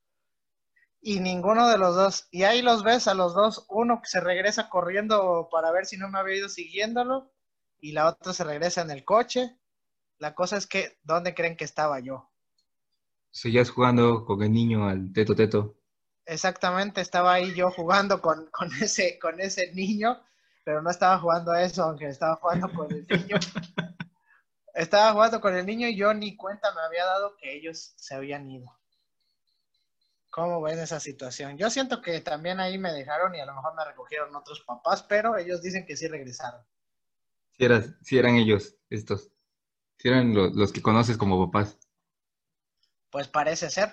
Y ninguno de los dos. Y ahí los ves a los dos, uno que se regresa corriendo para ver si no me había ido siguiéndolo y la otra se regresa en el coche. La cosa es que, ¿dónde creen que estaba yo? Seguías jugando con el niño al teto teto. Exactamente, estaba ahí yo jugando con, ese, con ese niño, pero no estaba jugando a eso, aunque estaba jugando con el niño. estaba jugando con el niño y yo ni cuenta me había dado que ellos se habían ido. ¿Cómo ven esa situación? Yo siento que también ahí me dejaron y a lo mejor me recogieron otros papás, pero ellos dicen que sí regresaron. Si, eras, si eran ellos, estos. Si eran los que conoces como papás. Pues parece ser.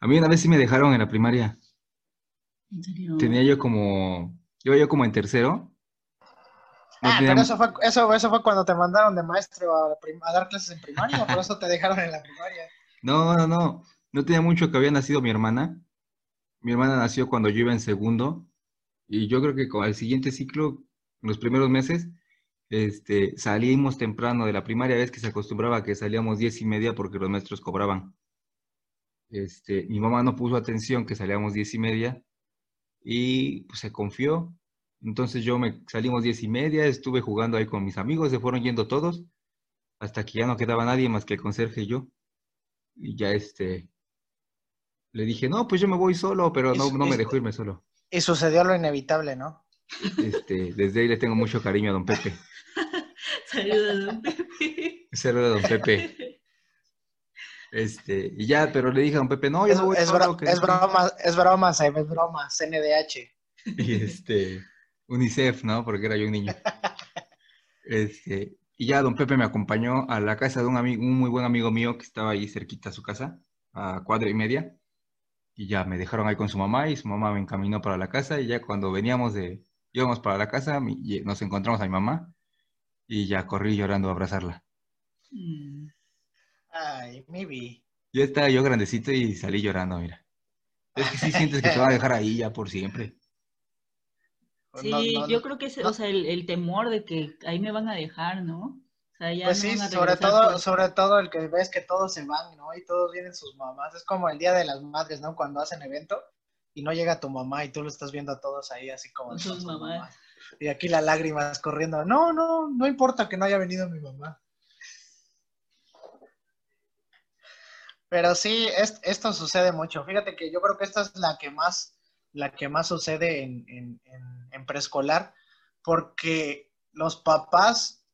A mí una vez sí me dejaron en la primaria. ¿En serio? Tenía yo como, yo yo como en tercero. ah, pero eso fue, eso, eso fue cuando te mandaron de maestro a, a dar clases en primaria, por eso te dejaron en la primaria. No, no, no, no tenía mucho que había nacido mi hermana. Mi hermana nació cuando yo iba en segundo y yo creo que con el siguiente ciclo, en los primeros meses, este, salíamos temprano de la primaria, ves que se acostumbraba a que salíamos diez y media porque los maestros cobraban. Este, mi mamá no puso atención que salíamos diez y media y pues, se confió. Entonces yo me salimos diez y media, estuve jugando ahí con mis amigos, se fueron yendo todos, hasta que ya no quedaba nadie más que el conserje y yo. Y ya este, le dije, no, pues yo me voy solo, pero no, no me dejó irme solo. Y sucedió lo inevitable, ¿no? Este, desde ahí le tengo mucho cariño a don Pepe. Saludos, don Pepe. Saludos, don Pepe. Este, y ya, pero le dije a don Pepe, no, yo no voy es, solo, es broma, es broma, es broma, CNDH. Y este, UNICEF, ¿no? Porque era yo un niño. Este, y ya don Pepe me acompañó a la casa de un amigo, un muy buen amigo mío que estaba ahí cerquita a su casa, a cuadra y media. Y ya me dejaron ahí con su mamá y su mamá me encaminó para la casa y ya cuando veníamos de, íbamos para la casa, nos encontramos a mi mamá y ya corrí llorando a abrazarla. Mm. Ay, mi vi. Ya estaba yo grandecito y salí llorando, mira. Es que sí sientes que te va a dejar ahí ya por siempre. Sí, yo creo que es, o sea, el, temor de que ahí me van a dejar, ¿no? O sea, ya pues sí, sobre todo, sobre todo el que ves que todos se van, ¿no? Y todos vienen sus mamás. Es como el Día de las Madres, ¿no? Cuando hacen evento y no llega tu mamá y tú lo estás viendo a todos ahí así como... Sus mamás. Y aquí las lágrimas corriendo. No, no, no importa que no haya venido mi mamá. Pero sí, esto sucede mucho. Fíjate que yo creo que esta es la que más, la que más sucede en, en, en preescolar, porque los papás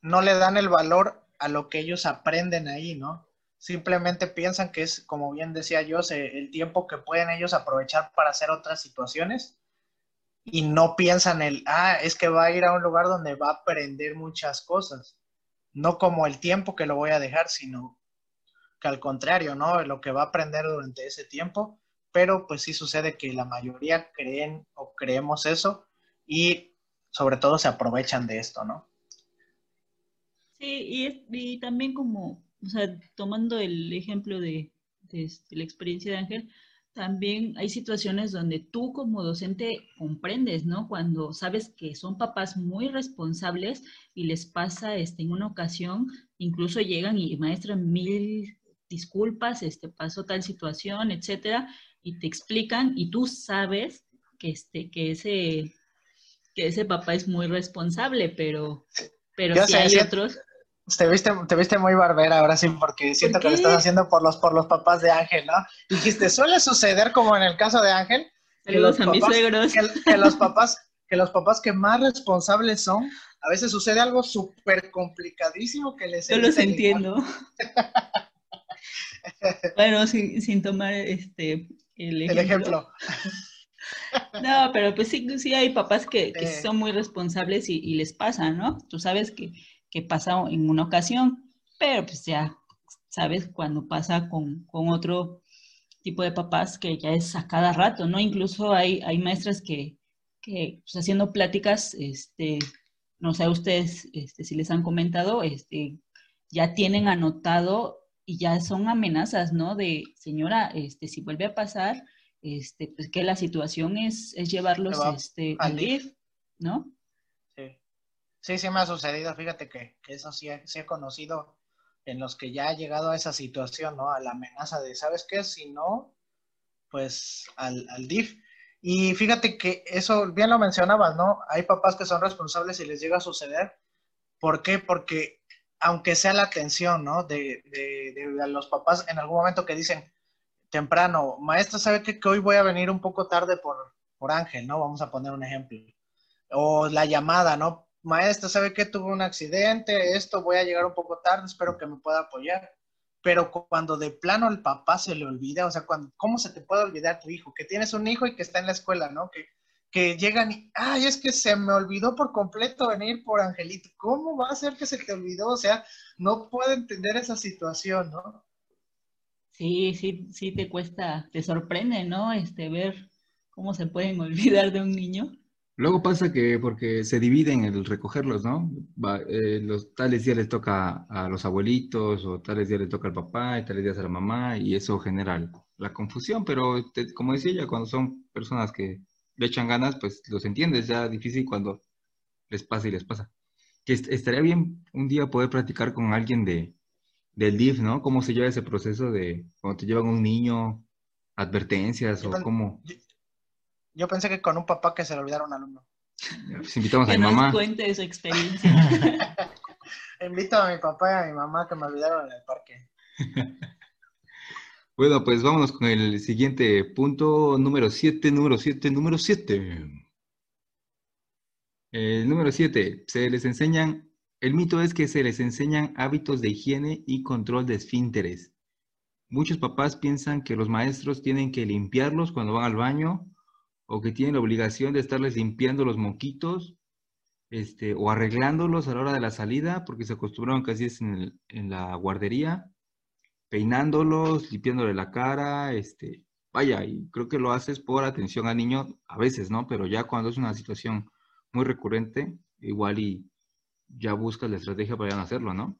no le dan el valor a lo que ellos aprenden ahí, ¿no? Simplemente piensan que es, como bien decía yo, el tiempo que pueden ellos aprovechar para hacer otras situaciones y no piensan el, ah, es que va a ir a un lugar donde va a aprender muchas cosas. No como el tiempo que lo voy a dejar, sino que al contrario, ¿no? Lo que va a aprender durante ese tiempo, pero pues sí sucede que la mayoría creen o creemos eso y sobre todo se aprovechan de esto, ¿no? Sí, y, también como, o sea, tomando el ejemplo de, de este, la experiencia de Ángel, también hay situaciones donde tú como docente comprendes, ¿no? Cuando sabes que son papás muy responsables y les pasa este, en una ocasión, incluso llegan y maestran mil disculpas, este, pasó tal situación, etcétera, y te explican y tú sabes que, este, que, ese, que ese papá es muy responsable, pero, pero si hay otros... Te viste, te viste muy barbera ahora sí, porque siento que lo estás haciendo por los, por los papás de Ángel, ¿no? Dijiste, suele suceder como en el caso de Ángel. Saludos a mis suegros. Que, los papás, que los papás que más responsables son, a veces sucede algo súper complicadísimo que les... Yo los entiendo. bueno, sin, sin, tomar este, el ejemplo. El ejemplo. No, pero pues sí, sí hay papás que, que eh. son muy responsables y, y, les pasa, ¿no? Tú sabes que, que, pasa en una ocasión, pero pues ya sabes cuando pasa con, con, otro tipo de papás que ya es a cada rato, ¿no? Incluso hay, hay maestras que, que pues, haciendo pláticas, este, no sé a ustedes este, si les han comentado, este, ya tienen anotado y ya son amenazas, ¿no? De, señora, este, si vuelve a pasar, este, pues que la situación es, es llevarlos este, al DIF, ¿no? Sí. sí, me ha sucedido, fíjate que, eso sí, sí he conocido en los que ya ha llegado a esa situación, ¿no? A la amenaza de, ¿sabes qué? Si no, pues al, al DIF. Y fíjate que eso, bien lo mencionabas, ¿no? Hay papás que son responsables y les llega a suceder. ¿Por qué? Porque aunque sea la atención, ¿no? De, de, los papás en algún momento que dicen temprano, maestra, ¿sabe que, que hoy voy a venir un poco tarde por, por Ángel, ¿no? Vamos a poner un ejemplo. O la llamada, ¿no? Maestra, ¿sabe que tuve un accidente? Esto, voy a llegar un poco tarde, espero que me pueda apoyar. Pero cuando de plano el papá se le olvida, o sea, cuando, ¿cómo se te puede olvidar tu hijo? Que tienes un hijo y que está en la escuela, ¿no? Que, que llegan y, ay, es que se me olvidó por completo venir por Angelito. ¿Cómo va a ser que se te olvidó? O sea, no puedo entender esa situación, ¿no? Sí, sí, sí te cuesta, te sorprende, ¿no? Este, ver cómo se pueden olvidar de un niño. Luego pasa que porque se dividen el recogerlos, ¿no? Eh, los tales días les toca a los abuelitos o tales días les toca al papá y tales días a la mamá y eso genera la confusión, pero como decía ella, cuando son personas que le echan ganas, pues los entiendes, ya difícil cuando les pasa y les pasa. Que estaría bien un día poder practicar con alguien de, del DIF, ¿no? ¿Cómo se lleva ese proceso de cuando te llevan un niño, advertencias o cómo? Yo, pensé que con un papá que se le olvidara un alumno. Pues invitamos a mi mamá. Que cuente su experiencia. Invito a mi papá y a mi mamá que me olvidaron en el parque. Bueno, pues vámonos con el siguiente punto, número 7, número 7, número 7. El número 7, se les enseñan, el mito es que se les enseñan hábitos de higiene y control de esfínteres. Muchos papás piensan que los maestros tienen que limpiarlos cuando van al baño o que tienen la obligación de estarles limpiando los moquitos este, o arreglándolos a la hora de la salida porque se acostumbraron que así es en, en la guardería peinándolos, limpiándole la cara, este, vaya, y creo que lo haces por atención al niño a veces, ¿no? Pero ya cuando es una situación muy recurrente, igual y ya buscas la estrategia para hacerlo, ¿no?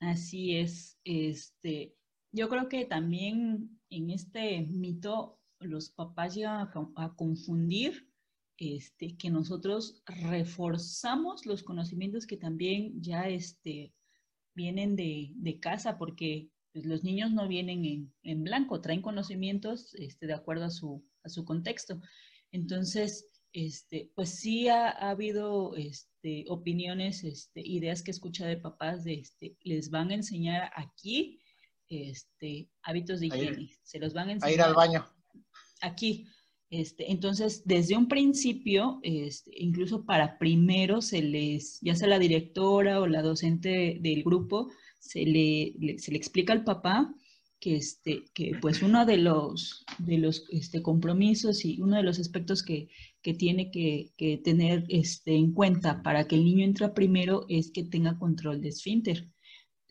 Así es. Este, yo creo que también en este mito los papás llegan a, confundir este, que nosotros reforzamos los conocimientos que también ya este, vienen de, casa, porque pues, los niños no vienen en, blanco, traen conocimientos este, de acuerdo a su, a su contexto. Entonces, este, pues sí ha, habido este, opiniones, este, ideas que he escuchado de papás de, este, les van a enseñar aquí este, hábitos de higiene, se los van a enseñar. A ir al baño. Aquí. Este, entonces, desde un principio, este, incluso para primero, se les, ya sea la directora o la docente del grupo, se le, se le explica al papá que, este, que pues uno de los, de los este, compromisos y uno de los aspectos que, que tiene que, que, tener este, en cuenta para que el niño entre primero es que tenga control de esfínter.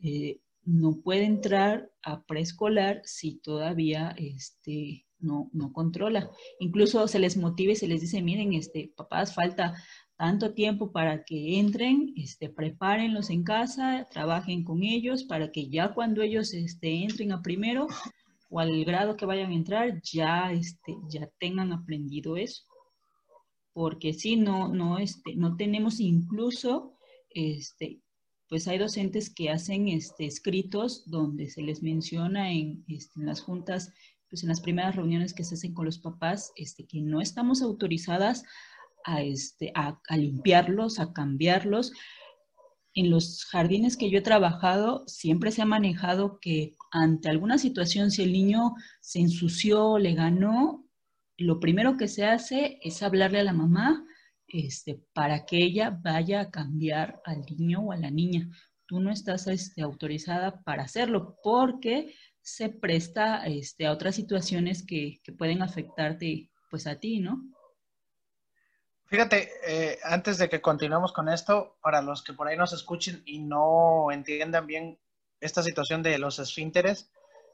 Eh, no puede entrar a preescolar si todavía este, no, no controla. Incluso se les motiva y se les dice, miren, este, papás, falta tanto tiempo para que entren, este, prepárenlos en casa, trabajen con ellos para que ya cuando ellos este, entren a primero o al grado que vayan a entrar, ya, este, ya tengan aprendido eso. Porque si no, no, este, no tenemos incluso, este, pues hay docentes que hacen este, escritos donde se les menciona en, este, en las juntas, pues en las primeras reuniones que se hacen con los papás, este, que no estamos autorizadas a, este, a, limpiarlos, a cambiarlos. En los jardines que yo he trabajado, siempre se ha manejado que ante alguna situación, si el niño se ensució, le ganó, lo primero que se hace es hablarle a la mamá este, para que ella vaya a cambiar al niño o a la niña. Tú no estás este, autorizada para hacerlo porque se presta este, a otras situaciones que, que pueden afectarte pues a ti, ¿no? Fíjate, eh, antes de que continuemos con esto, para los que por ahí nos escuchen y no entiendan bien esta situación de los esfínteres,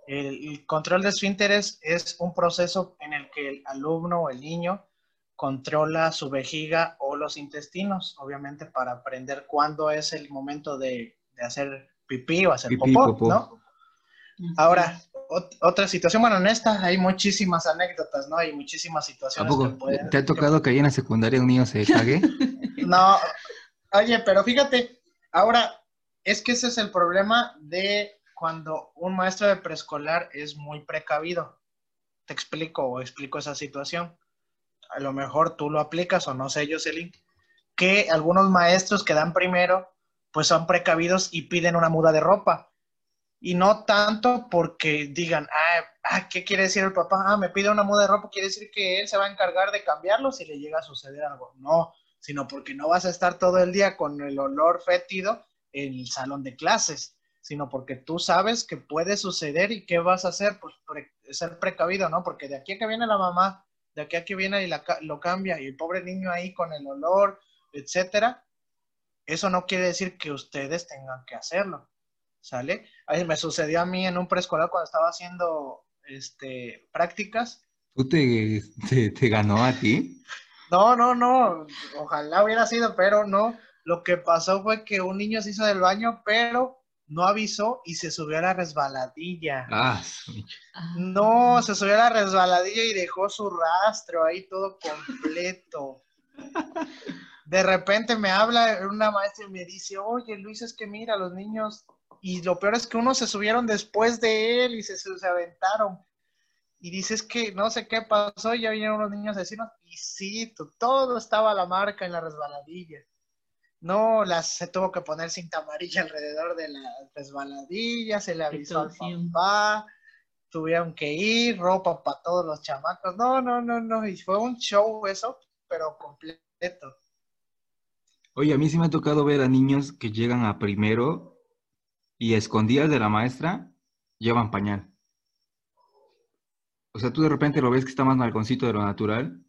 el, control de esfínteres es un proceso en el que el alumno o el niño controla su vejiga o los intestinos, obviamente para aprender cuándo es el momento de, hacer pipí o hacer popó, ¿no? Ahora, otra situación, bueno, en esta hay muchísimas anécdotas, ¿no? Hay muchísimas situaciones. ¿Te ha tocado que, ahí en la secundaria un niño se cague? no, oye, pero fíjate, ahora, es que ese es el problema de cuando un maestro de preescolar es muy precavido. Te explico o explico esa situación. A lo mejor tú lo aplicas o no sé, Jocelyn, que algunos maestros que dan primero, pues son precavidos y piden una muda de ropa y no tanto porque digan, ah, ah, ¿qué quiere decir el papá? Ah, me pide una muda de ropa, quiere decir que él se va a encargar de cambiarlo si le llega a suceder algo. No, sino porque no vas a estar todo el día con el olor fétido en el salón de clases, sino porque tú sabes que puede suceder y qué vas a hacer, pues ser precavido, ¿no? Porque de aquí a que viene la mamá, de aquí a que viene y lo cambia, y el pobre niño ahí con el olor, etcétera, eso no quiere decir que ustedes tengan que hacerlo ¿sale? Ahí me sucedió a mí en un preescolar cuando estaba haciendo este, prácticas. ¿Tú te, te, ganó a ti? No, no, no, ojalá hubiera sido, pero no. Lo que pasó fue que un niño se hizo del baño, pero no avisó y se subió a la resbaladilla. Ah, no, se subió a la resbaladilla y dejó su rastro ahí todo completo. De repente me habla una maestra y me dice, oye Luis, es que mira, los niños y lo peor es que unos se subieron después de él y se, se aventaron. Y dices que no sé qué pasó, y ya vinieron unos niños vecinos y sí, todo estaba la marca en la resbaladilla. No, las, se tuvo que poner cinta amarilla alrededor de la resbaladilla, se le avisó al papá, tuvieron que ir, ropa para todos los chamacos. No, no, no, no, y fue un show eso, pero completo. Oye, a mí sí me ha tocado ver a niños que llegan a primero y escondidas de la maestra llevan pañal. O sea, tú de repente lo ves que está más malconcito de lo natural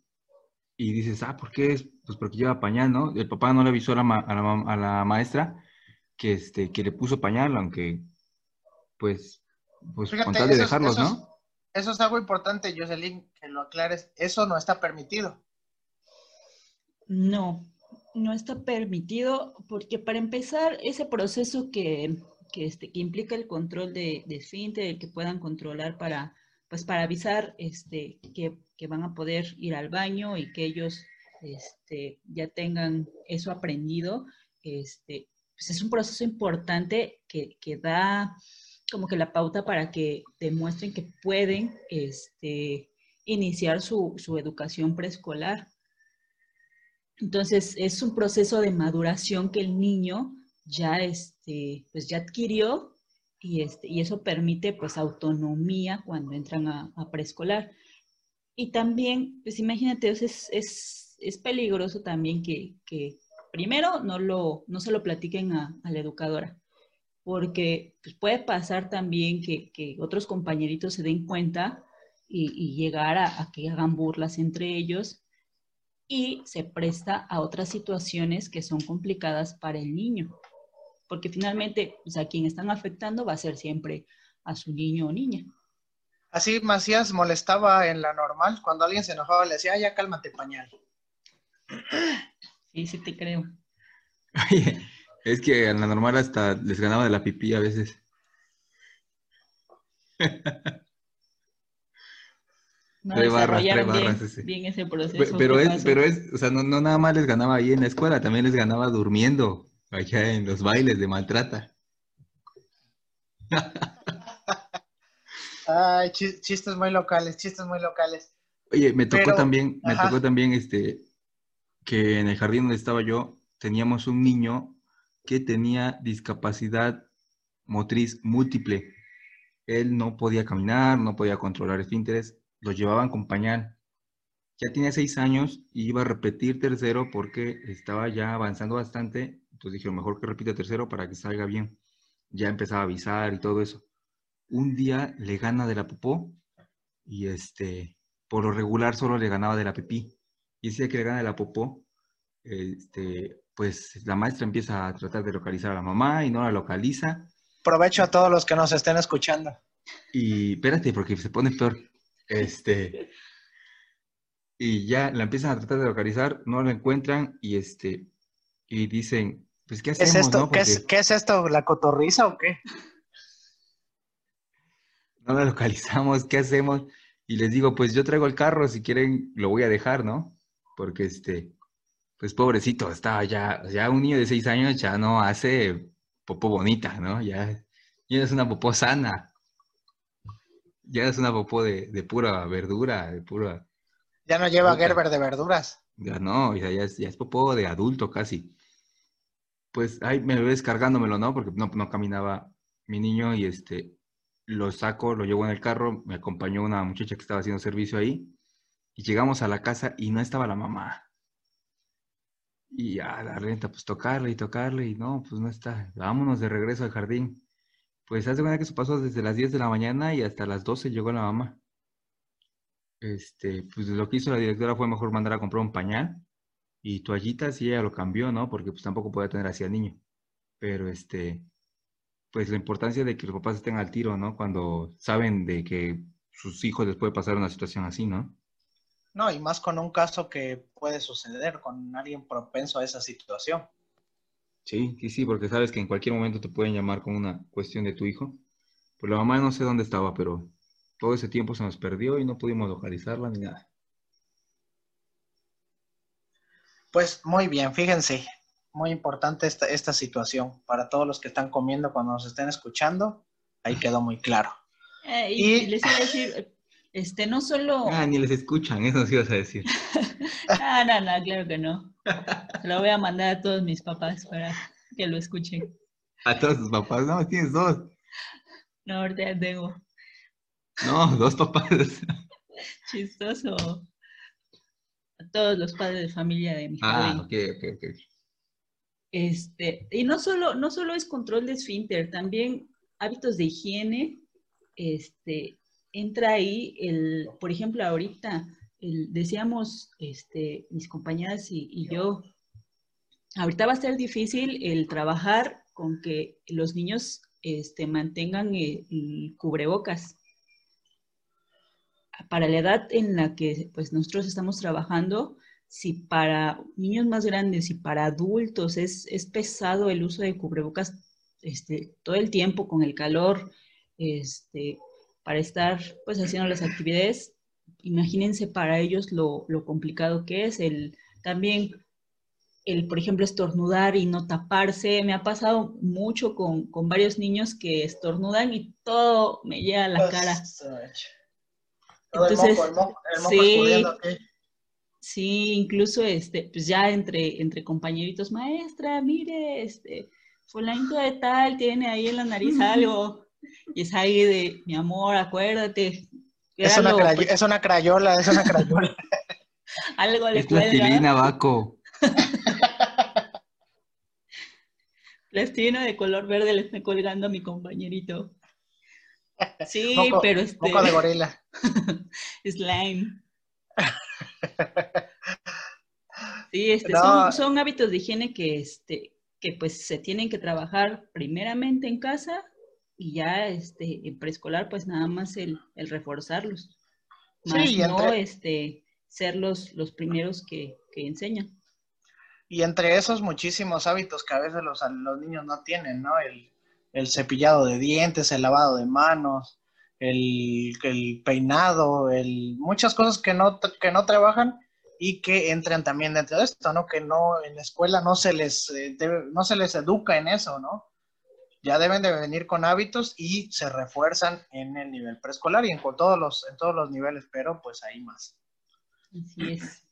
y dices, ah, ¿por qué? Pues porque lleva pañal, ¿no? El papá no le avisó a la, a la, maestra que, este, que le puso pañal, aunque, pues, pues con tal de dejarlos, ¿no? eso es algo importante, Jocelyn, que lo aclares. Eso no está permitido. No, no está permitido porque para empezar, ese proceso que que, este, que implica el control de, de esfínter, que puedan controlar para, pues para avisar este, que, que, van a poder ir al baño y que ellos este, ya tengan eso aprendido. Este, pues es un proceso importante que, que da como que la pauta para que demuestren que pueden este, iniciar su, su educación preescolar. Entonces, es un proceso de maduración que el niño ya, este, pues ya adquirió y, este, y eso permite pues autonomía cuando entran a, preescolar. Y también, pues imagínate, es, es, es peligroso también que, que, primero no, lo, no se lo platiquen a, a la educadora, porque pues, puede pasar también que, que, otros compañeritos se den cuenta y, y llegar a, a, que hagan burlas entre ellos y se presta a otras situaciones que son complicadas para el niño, porque finalmente pues, a quien están afectando va a ser siempre a su niño o niña. Así Macías molestaba en la normal, cuando alguien se enojaba le decía, ya cálmate pañal. Sí, sí te creo. Oye, es que en la normal hasta les ganaba de la pipí a veces. no trae barras, trae barras bien, ese. bien, ese proceso. Pero es, pero es, o sea, no, no, nada más les ganaba ahí en la escuela, también les ganaba durmiendo allá en los bailes de maltrata. Ay, chistes muy locales, chistes muy locales. Oye, me tocó pero, también, me ajá. tocó también este que en el jardín donde estaba yo teníamos un niño que tenía discapacidad motriz múltiple. Él no podía caminar, no podía controlar esfínteres, lo llevaban con pañal. Ya tenía seis años y iba a repetir tercero porque estaba ya avanzando bastante. Entonces dijeron, mejor que repita tercero para que salga bien. Ya empezaba a avisar y todo eso. Un día le gana de la popó y este, por lo regular solo le ganaba de la pipí. Y ese día que le gana de la popó, este, pues la maestra empieza a tratar de localizar a la mamá y no la localiza. Provecho a todos los que nos estén escuchando. Y espérate, porque se pone peor. Este, y ya la empiezan a tratar de localizar, no la encuentran y este, y dicen, pues ¿qué hacemos? ¿Es esto? no? ¿Qué, es, ¿Qué es esto? ¿La cotorriza o qué? No la localizamos, ¿qué hacemos? Y les digo, pues yo traigo el carro, si quieren lo voy a dejar, ¿no? Porque este, pues pobrecito, estaba ya, ya un niño de seis años ya no hace popó bonita, ¿no? Ya, ya es una popó sana ya es una popó de, de, pura verdura, de pura... Ya no lleva. Gerber de verduras. Ya no, ya, ya, es, ya es popó de adulto casi. Pues ahí me lo descargándomelo, ¿no? Porque no, no caminaba mi niño y este, lo saco, lo llevo en el carro, me acompañó una muchacha que estaba haciendo servicio ahí y llegamos a la casa y no estaba la mamá. Y a la renta, pues tocarle y tocarle y no, pues no está. Vámonos de regreso al jardín. Pues hace cuenta que eso pasó desde las 10 de la mañana y hasta las 12 llegó la mamá. Este, pues lo que hizo la directora fue mejor mandar a comprar un pañal y toallitas y ella lo cambió, ¿no? Porque pues tampoco podía tener así al niño. Pero este, pues la importancia de que los papás estén al tiro, ¿no? Cuando saben de que sus hijos les puede pasar una situación así, ¿no? No, y más con un caso que puede suceder con alguien propenso a esa situación. Sí, sí, sí, porque sabes que en cualquier momento te pueden llamar con una cuestión de tu hijo. Pues la mamá no sé dónde estaba, pero todo ese tiempo se nos perdió y no pudimos localizarla ni nada. Pues muy bien, fíjense, muy importante esta, esta situación para todos los que están comiendo cuando nos estén escuchando. Ahí quedó muy claro. Eh, y, y, les iba a decir, este, no solo... Ah, ni les escuchan, eso sí ibas a decir. ah, no, no, claro que no. Lo voy a mandar a todos mis papás para que lo escuchen. ¿A todos tus papás? No, tienes dos. No, ahorita ya tengo. No, dos papás. Chistoso. A todos los padres de familia de mi Ah, ok, ok, ok. Este, y no solo, no solo es control de esfínter, también hábitos de higiene, este, entra ahí el, por ejemplo, ahorita el, decíamos, este, mis compañeras y, y, yo, ahorita va a ser difícil el trabajar con que los niños este, mantengan el, el cubrebocas. Para la edad en la que pues, nosotros estamos trabajando, si para niños más grandes y para adultos es, es pesado el uso de cubrebocas este, todo el tiempo con el calor, este, para estar pues haciendo las actividades, imagínense para ellos lo, lo complicado que es el también el, por ejemplo, estornudar y no taparse. Me ha pasado mucho con, varios niños que estornudan y todo me llega a la cara. Entonces, sí, sí, incluso este, pues ya entre, entre compañeritos, maestra, mire, este, fulanito de tal tiene ahí en la nariz algo. Y es ahí de, mi amor, acuérdate. Es una, es una crayola, es una crayola. algo le Es plastilina, Baco. Plastilina de color verde le está colgando a mi compañerito. Sí, pero este... Poco de gorila. Slime. Sí, este, son, son, hábitos de higiene que, este, que pues se tienen que trabajar primeramente en casa y ya este, en preescolar pues nada más el, el reforzarlos. Más no este, ser los, los primeros que, que enseñan. Y entre esos muchísimos hábitos que a veces los, los niños no tienen, ¿no? El, el cepillado de dientes, el lavado de manos, el, el peinado, el, muchas cosas que no, que no trabajan y que entran también dentro de esto, ¿no? Que no, en la escuela no se les, eh, no se les educa en eso, ¿no? Ya deben de venir con hábitos y se refuerzan en el nivel preescolar y en todos los, en todos los niveles, pero pues ahí más. Así es.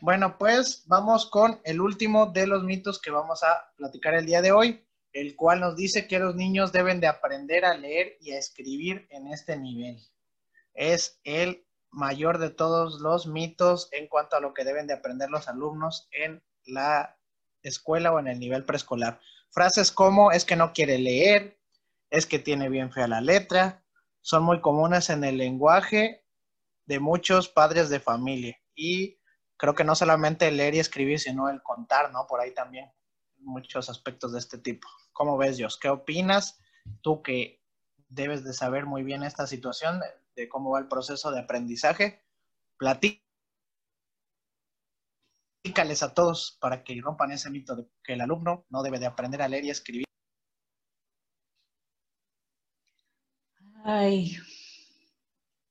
Bueno, pues vamos con el último de los mitos que vamos a platicar el día de hoy, el cual nos dice que los niños deben de aprender a leer y a escribir en este nivel. Es el mayor de todos los mitos en cuanto a lo que deben de aprender los alumnos en la escuela o en el nivel preescolar. Frases como es que no quiere leer, es que tiene bien fea la letra, son muy comunes en el lenguaje de muchos padres de familia. Y creo que no solamente leer y escribir, sino el contar, ¿no? Por ahí también muchos aspectos de este tipo. ¿Cómo ves, Dios? ¿Qué opinas? Tú que debes de saber muy bien esta situación de cómo va el proceso de aprendizaje. Platícales a todos para que rompan ese mito de que el alumno no debe de aprender a leer y escribir. Ay,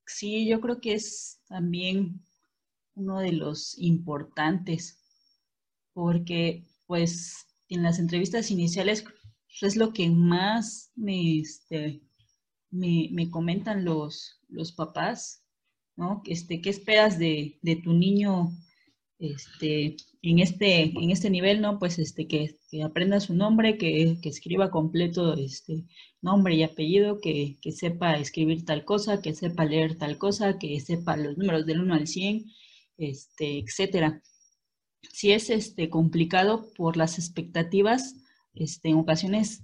sí, yo creo que es también uno de los importantes, porque pues en las entrevistas iniciales es lo que más me, este, me, comentan los, los papás, ¿no? Este, ¿Qué esperas de, tu niño este, en, este, en este nivel, ¿no? Pues este, que, aprenda su nombre, que, escriba completo este, nombre y apellido, que, sepa escribir tal cosa, que sepa leer tal cosa, que sepa los números del 1 al 100, este, etcétera. Si es este, complicado por las expectativas, este, en ocasiones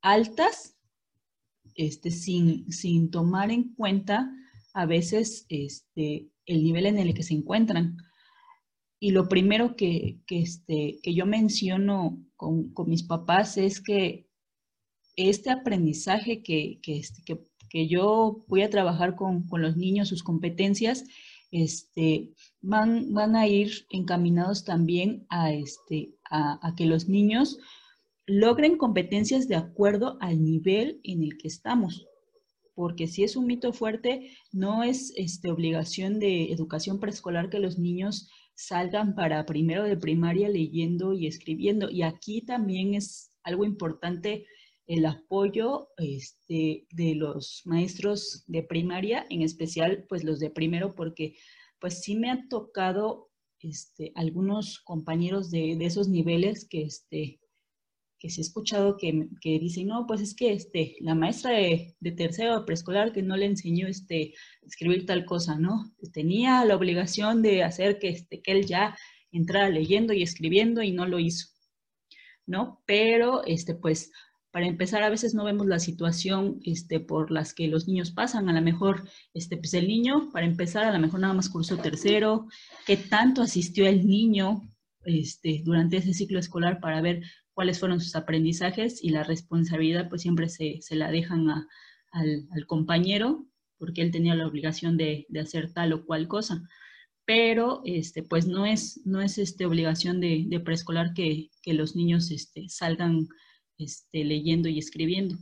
altas, este, sin, sin tomar en cuenta a veces este, el nivel en el que se encuentran. Y lo primero que, que, este, que yo menciono con, con, mis papás es que este aprendizaje que, que, este, que yo voy a trabajar con, con, los niños, sus competencias, este, van, van a ir encaminados también a, este, a, que los niños logren competencias de acuerdo al nivel en el que estamos. Porque si es un mito fuerte, no es este, obligación de educación preescolar que los niños salgan para primero de primaria leyendo y escribiendo. Y aquí también es algo importante el apoyo este, de los maestros de primaria, en especial pues los de primero, porque pues sí me ha tocado este, algunos compañeros de, de esos niveles que, este, que se ha escuchado que, que dicen, no, pues es que este, la maestra de, de tercero preescolar que no le enseñó este, escribir tal cosa, ¿no? Tenía la obligación de hacer que, este, que él ya entrara leyendo y escribiendo y no lo hizo, ¿no? Pero, este, pues, para empezar, a veces no vemos la situación este, por las que los niños pasan. A lo mejor, este, pues el niño, para empezar, a lo mejor nada más cursó tercero, qué tanto asistió el niño este, durante ese ciclo escolar para ver cuáles fueron sus aprendizajes y la responsabilidad pues siempre se, la dejan al, compañero porque él tenía la obligación de, hacer tal o cual cosa. Pero este, pues no es, no es este, obligación de, preescolar que, los niños este, salgan este, leyendo y escribiendo.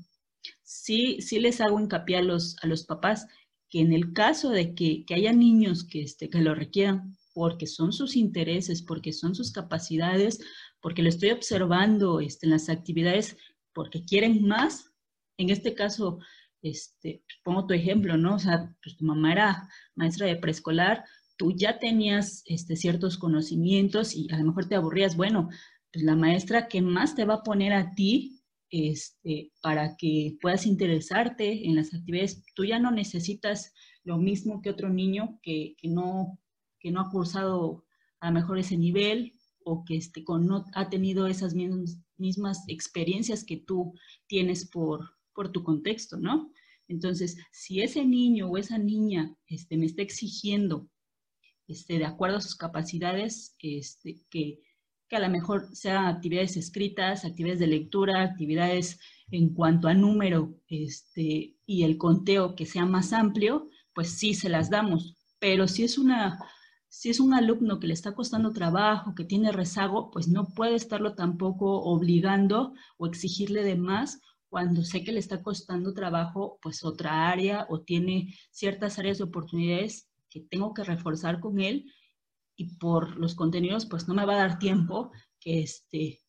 Sí, sí les hago hincapié a los, a los papás que en el caso de que, haya niños que, este, que lo requieran, porque son sus intereses, porque son sus capacidades, porque lo estoy observando este, en las actividades, porque quieren más. En este caso, este, pongo tu ejemplo, ¿no? O sea, pues tu mamá era maestra de preescolar, tú ya tenías este, ciertos conocimientos y a lo mejor te aburrías, bueno, pues la maestra que más te va a poner a ti este, para que puedas interesarte en las actividades, tú ya no necesitas lo mismo que otro niño que, no, que no ha cursado a lo mejor ese nivel o que este, con, no ha tenido esas mismas, mismas experiencias que tú tienes por, por tu contexto, ¿no? Entonces, si ese niño o esa niña este, me está exigiendo, este, de acuerdo a sus capacidades, este, que, que a lo mejor sean actividades escritas, actividades de lectura, actividades en cuanto a número este, y el conteo que sea más amplio, pues sí se las damos. Pero si es una si es un alumno que le está costando trabajo, que tiene rezago, pues no puede estarlo tampoco obligando o exigirle de más cuando sé que le está costando trabajo, pues otra área o tiene ciertas áreas de oportunidades que tengo que reforzar con él y por los contenidos, pues no me va a dar tiempo que este,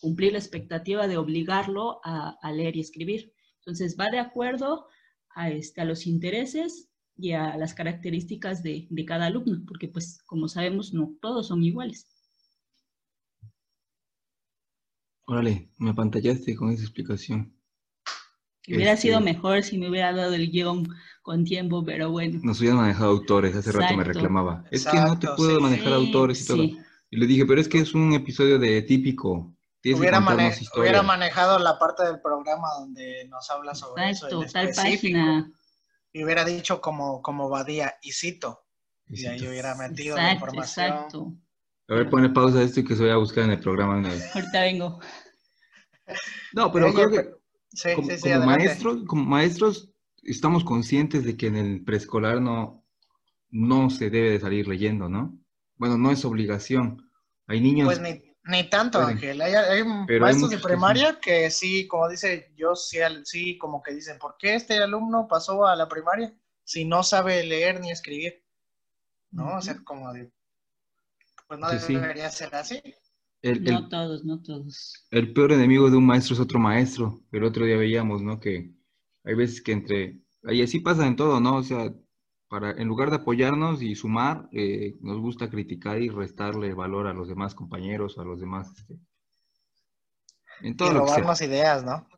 cumplir la expectativa de obligarlo a, leer y escribir. Entonces va de acuerdo a, este, a los intereses y a las características de, de cada alumno, porque pues como sabemos no todos son iguales. Órale, me apantallaste con esa explicación. Hubiera sido este, mejor si me hubiera dado el guion con tiempo, pero bueno. Nos hubieran manejado autores, hace rato me reclamaba. es que no te puedo manejar autores y todo. Y le dije, pero es que es un episodio de típico. Hubiera, hubiera, manejado la parte del programa donde nos habla sobre eso. tal página. Y hubiera dicho como, como Badía, y cito. Y, ahí hubiera metido la información. Exacto. A ver, pone pausa a esto y que se vaya a buscar en el programa. Ahorita vengo. No, pero creo que como, maestros, como maestros, estamos conscientes de que en el preescolar no, no se debe de salir leyendo, ¿no? Bueno, no es obligación. Hay niños... Pues ni, tanto, Ángel. Hay, maestros de primaria que sí. como dice yo, sí, sí, como que dicen, ¿por qué este alumno pasó a la primaria si no sabe leer ni escribir? ¿No? O sea, como de... Pues no debería ser así no todos, no todos. El peor enemigo de un maestro es otro maestro. El otro día veíamos, ¿no? Que hay veces que entre... Y así pasa en todo, ¿no? O sea, para, en lugar de apoyarnos y sumar, eh, nos gusta criticar y restarle valor a los demás compañeros, a los demás... Este, en todo y robar más ideas, ¿no?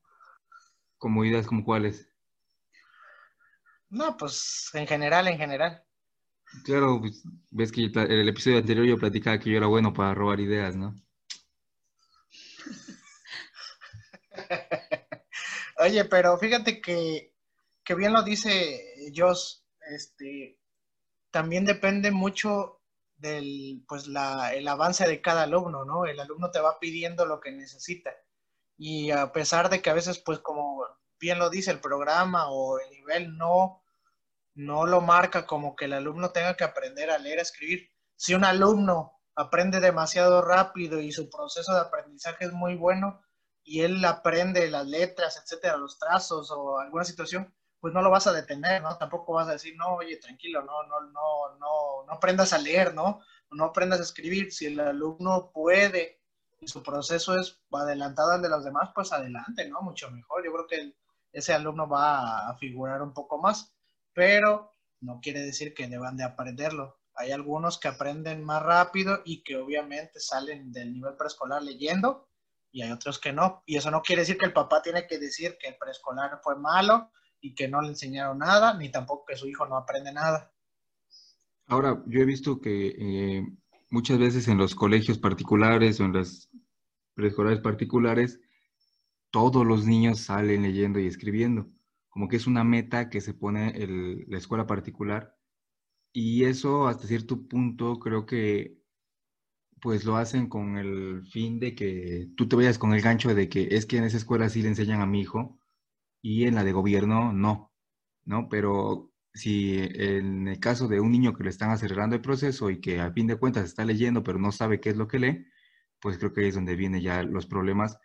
Como ideas como cuáles. No, pues en general, en general. Claro, pues, ves que el episodio anterior yo platicaba que yo era bueno para robar ideas, ¿no? Oye, pero fíjate que, bien lo dice Joss, este, también depende mucho del, pues la, el avance de cada alumno, ¿no? El alumno te va pidiendo lo que necesita. Y a pesar de que a veces, pues como bien lo dice el programa o el nivel no, no lo marca como que el alumno tenga que aprender a leer, a escribir. Si un alumno aprende demasiado rápido y su proceso de aprendizaje es muy bueno, y él aprende las letras, etcétera, los trazos o alguna situación, pues no lo vas a detener, ¿no? Tampoco vas a decir, no, oye, tranquilo, no, no, no, no, no aprendas a leer, ¿no? No aprendas a escribir. Si el alumno puede y su proceso es adelantado al de los demás, pues adelante, ¿no? Mucho mejor. Yo creo que ese alumno va a figurar un poco más, pero no quiere decir que deban de aprenderlo. Hay algunos que aprenden más rápido y que obviamente salen del nivel preescolar leyendo y hay otros que no. Y eso no quiere decir que el papá tiene que decir que el preescolar fue malo y que no le enseñaron nada, ni tampoco que su hijo no aprende nada. Ahora, yo he visto que eh, muchas veces en los colegios particulares o en las preescolares particulares, todos los niños salen leyendo y escribiendo, como que es una meta que se pone el, la escuela particular. Y eso hasta cierto punto creo que pues lo hacen con el fin de que tú te vayas con el gancho de que es que en esa escuela sí le enseñan a mi hijo y en la de gobierno no, ¿no? Pero si en el caso de un niño que le están acelerando el proceso y que a fin de cuentas está leyendo pero no sabe qué es lo que lee, pues creo que ahí es donde vienen ya los problemas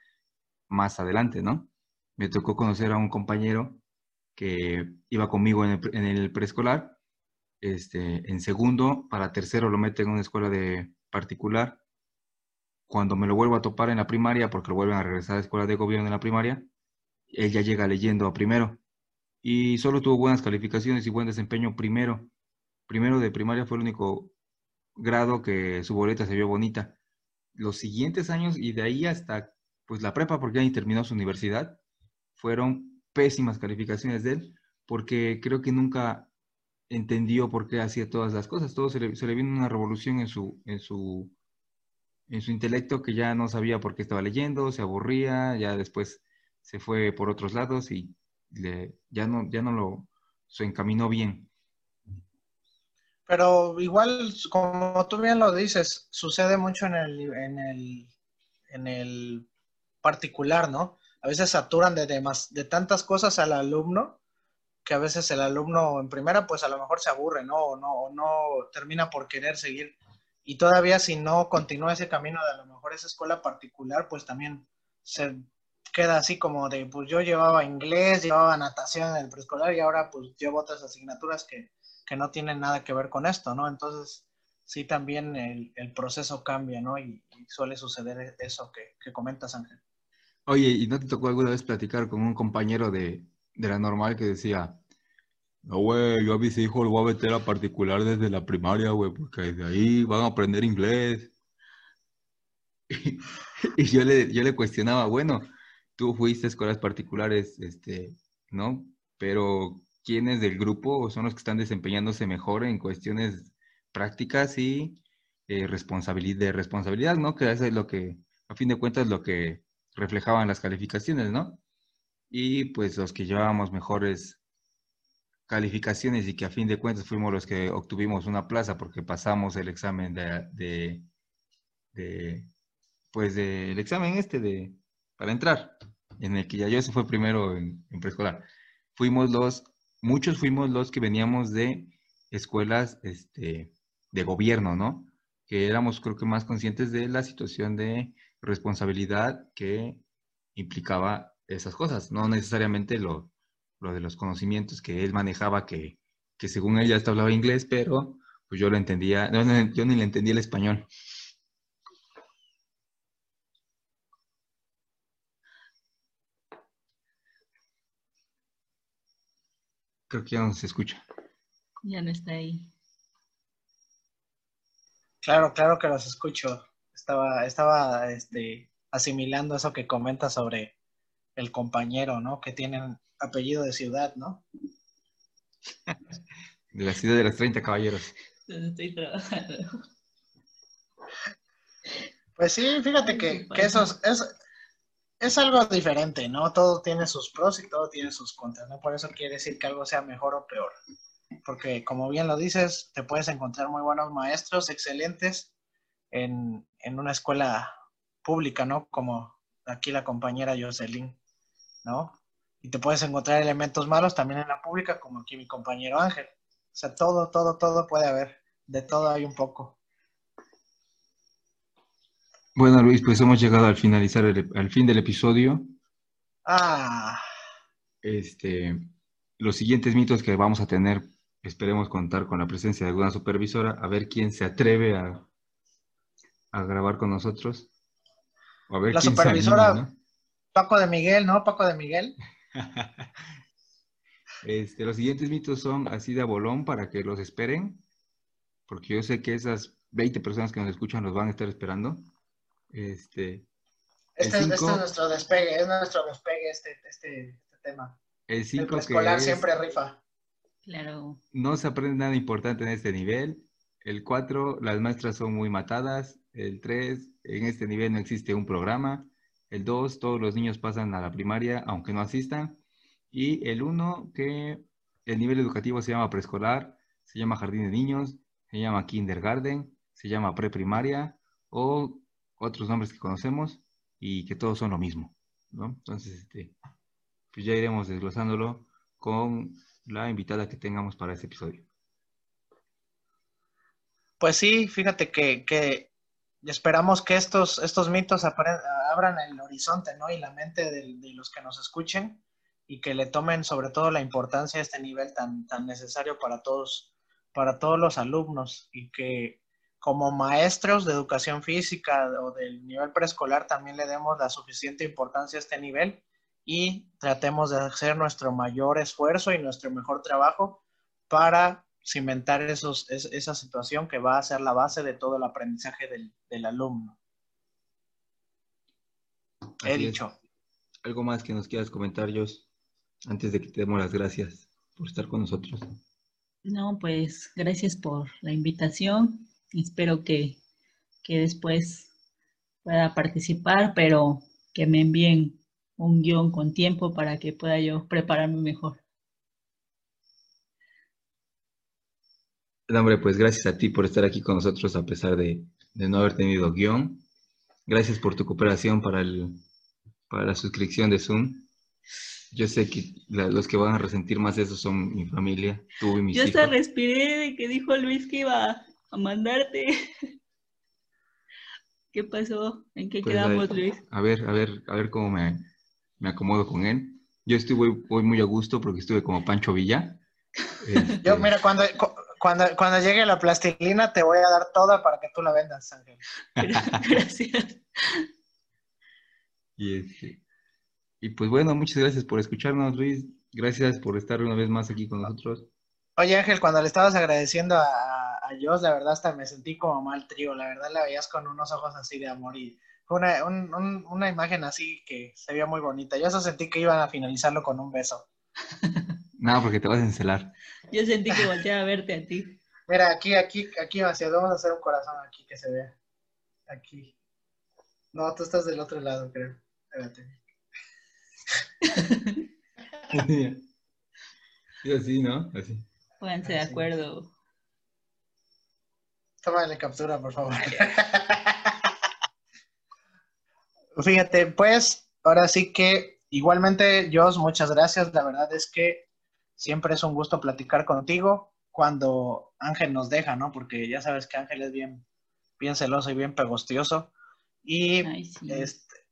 más adelante, ¿no? Me tocó conocer a un compañero que iba conmigo en el, el preescolar este, en segundo, para tercero lo meten en una escuela de particular. Cuando me lo vuelvo a topar en la primaria, porque lo vuelven a regresar a la escuela de gobierno en la primaria, él ya llega leyendo a primero. Y solo tuvo buenas calificaciones y buen desempeño primero. Primero de primaria fue el único grado que su boleta se vio bonita. Los siguientes años y de ahí hasta pues la prepa, porque ya terminó su universidad, fueron pésimas calificaciones de él, porque creo que nunca entendió por qué hacía todas las cosas. Todo se le, vino una revolución en su, en su, en su intelecto que ya no sabía por qué estaba leyendo, se aburría, ya después se fue por otros lados y le, ya no, ya no lo se encaminó bien. Pero igual, como tú bien lo dices, sucede mucho en el, en el, en el particular, ¿no? A veces saturan de, de tantas cosas al alumno que a veces el alumno en primera pues a lo mejor se aburre, ¿no? O no, no termina por querer seguir. Y todavía si no continúa ese camino de a lo mejor esa escuela particular, pues también se queda así como de, pues yo llevaba inglés, llevaba natación en el preescolar y ahora pues llevo otras asignaturas que, que no tienen nada que ver con esto, ¿no? Entonces sí también el, el proceso cambia, ¿no? Y, y suele suceder eso que, que comentas, Ángel. Oye, ¿y no te tocó alguna vez platicar con un compañero de, de la normal que decía, no, güey, yo a mis hijos los voy a meter a particular desde la primaria, güey, porque desde ahí van a aprender inglés. Y, yo, le, yo le cuestionaba, bueno, tú fuiste a escuelas particulares, este, ¿no? Pero ¿quiénes del grupo son los que están desempeñándose mejor en cuestiones prácticas y eh, responsabilidad, de responsabilidad, ¿no? Que es lo que, a fin de cuentas, lo que reflejaban las calificaciones, ¿no? Y pues los que llevábamos mejores calificaciones y que a fin de cuentas fuimos los que obtuvimos una plaza porque pasamos el examen de, de, pues del examen este de para entrar en el que ya yo se fue primero en, en, preescolar. Fuimos los muchos fuimos los que veníamos de escuelas este de gobierno no que éramos creo que más conscientes de la situación de responsabilidad que implicaba esas cosas, no necesariamente lo, lo de los conocimientos que él manejaba, que, que según él ya hasta hablaba inglés, pero pues yo lo entendía, no, no, yo ni le entendía el español. Creo que ya no se escucha. Ya no está ahí. Claro, claro que los escucho. Estaba, estaba este, asimilando eso que comenta sobre el compañero, ¿no? Que tienen apellido de ciudad, ¿no? de la ciudad de los 30 caballeros. Estoy trabajando. Pues sí, fíjate que, que eso es, es, es, algo diferente, ¿no? Todo tiene sus pros y todo tiene sus contras, ¿no? Por eso quiere decir que algo sea mejor o peor. Porque como bien lo dices, te puedes encontrar muy buenos maestros, excelentes, en, en una escuela pública, ¿no? Como aquí la compañera Jocelyn. ¿No? Y te puedes encontrar elementos malos también en la pública, como aquí mi compañero Ángel. O sea, todo, todo, todo puede haber. De todo hay un poco. Bueno, Luis, pues hemos llegado al finalizar el, al fin del episodio. Ah. Este, los siguientes mitos que vamos a tener, esperemos contar con la presencia de alguna supervisora, a ver quién se atreve a, a grabar con nosotros. A ver la supervisora, anima, ¿no? Paco de Miguel, ¿no? Paco de Miguel. este, los siguientes mitos son así de bolón para que los esperen, porque yo sé que esas 20 personas que nos escuchan los van a estar esperando. Este, este, cinco, este es nuestro despegue, es nuestro despegue este, este, este tema. El 5 que siempre rifa. Claro. No se aprende nada importante en este nivel. El 4, las maestras son muy matadas. El 3, en este nivel no existe un programa. El 2, todos los niños pasan a la primaria aunque no asistan. Y el 1, que el nivel educativo se llama preescolar, se llama jardín de niños, se llama kindergarten, se llama preprimaria o otros nombres que conocemos y que todos son lo mismo. ¿no? Entonces, este, pues ya iremos desglosándolo con la invitada que tengamos para este episodio. Pues sí, fíjate que, que esperamos que estos, estos mitos abran el horizonte, ¿no? Y la mente de, los que nos escuchen y que le tomen sobre todo la importancia de este nivel tan, tan necesario para todos para todos los alumnos y que como maestros de educación física o del nivel preescolar también le demos la suficiente importancia a este nivel y tratemos de hacer nuestro mayor esfuerzo y nuestro mejor trabajo para cimentar esos, esa situación que va a ser la base de todo el aprendizaje del, alumno. He dicho. ¿Algo más que nos quieras comentar, Jos, antes de que te demos las gracias por estar con nosotros? No, pues gracias por la invitación. Espero que, que después pueda participar, pero que me envíen un guion con tiempo para que pueda yo prepararme mejor. hombre, pues gracias a ti por estar aquí con nosotros a pesar de, no haber tenido guion. Gracias por tu cooperación para, el, para la suscripción de Zoom. Yo sé que los que van a resentir más eso son mi familia, tú y mis Yo hasta respiré de que dijo Luis que iba a mandarte. ¿Qué pasó? ¿En qué pues, quedamos, Luis? A ver, a ver, a ver cómo me, me acomodo con él. Yo estuve hoy muy a gusto porque estuve como Pancho Villa. Yo, este, mira, cuando, cuando, cuando llegue la plastilina te voy a dar toda para que tú la vendas, Ángel. Gracias. Y, este, y pues bueno, muchas gracias por escucharnos, Luis. Gracias por estar una vez más aquí con nosotros. Oye, Ángel, cuando le estabas agradeciendo a, a Jos, la verdad hasta me sentí como mal trío. La verdad la veías con unos ojos así de amor y fue una, una imagen así que se veía muy bonita. Yo eso sentí que iban a finalizarlo con un beso. No, porque te vas a encelar. Yo sentí que volteaba a verte a ti. Mira, aquí, aquí, aquí, hacia vamos a hacer un corazón aquí que se vea. Aquí. No, tú estás del otro lado, creo. Espérate. Sí, así, ¿no? Así. Pónganse de acuerdo. Tómale captura, por favor. Fíjate, pues, ahora sí que igualmente, Jos, muchas gracias. La verdad es que siempre es un gusto platicar contigo cuando Ángel nos deja, ¿no? Porque ya sabes que Ángel es bien, bien celoso y bien pegostioso. Y, este,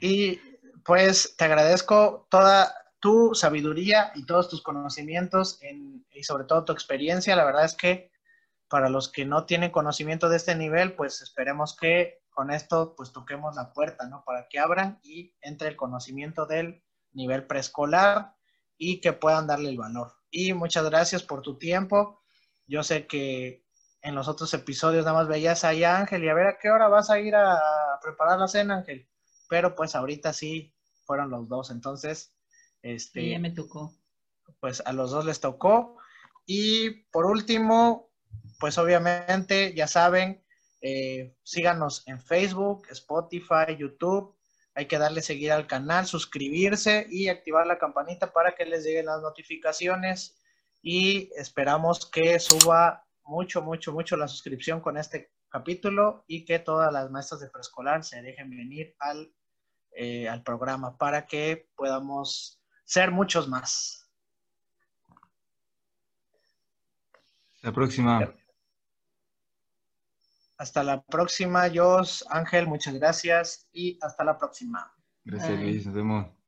y pues te agradezco toda tu sabiduría y todos tus conocimientos y sobre todo tu experiencia. La verdad es que para los que no tienen conocimiento de este nivel, pues esperemos que con esto pues toquemos la puerta, ¿no? Para que abran y entre el conocimiento del nivel preescolar y que puedan darle el valor. Y muchas gracias por tu tiempo. Yo sé que en los otros episodios nada más veías ahí a Ángel y a ver a qué hora vas a ir a preparar la cena, Ángel. Pero pues ahorita sí fueron los dos, entonces, este... ya me tocó. Pues a los dos les tocó. Y por último, pues obviamente, ya saben, eh, síganos en Facebook, Spotify, YouTube hay que darle seguir al canal, suscribirse y activar la campanita para que les lleguen las notificaciones. Y esperamos que suba mucho, mucho, mucho la suscripción con este capítulo y que todas las maestras de preescolar se dejen venir al, eh, al programa para que podamos ser muchos más. La próxima. Hasta la próxima, Jos, Ángel, muchas gracias y hasta la próxima. Gracias, Luis, nos vemos.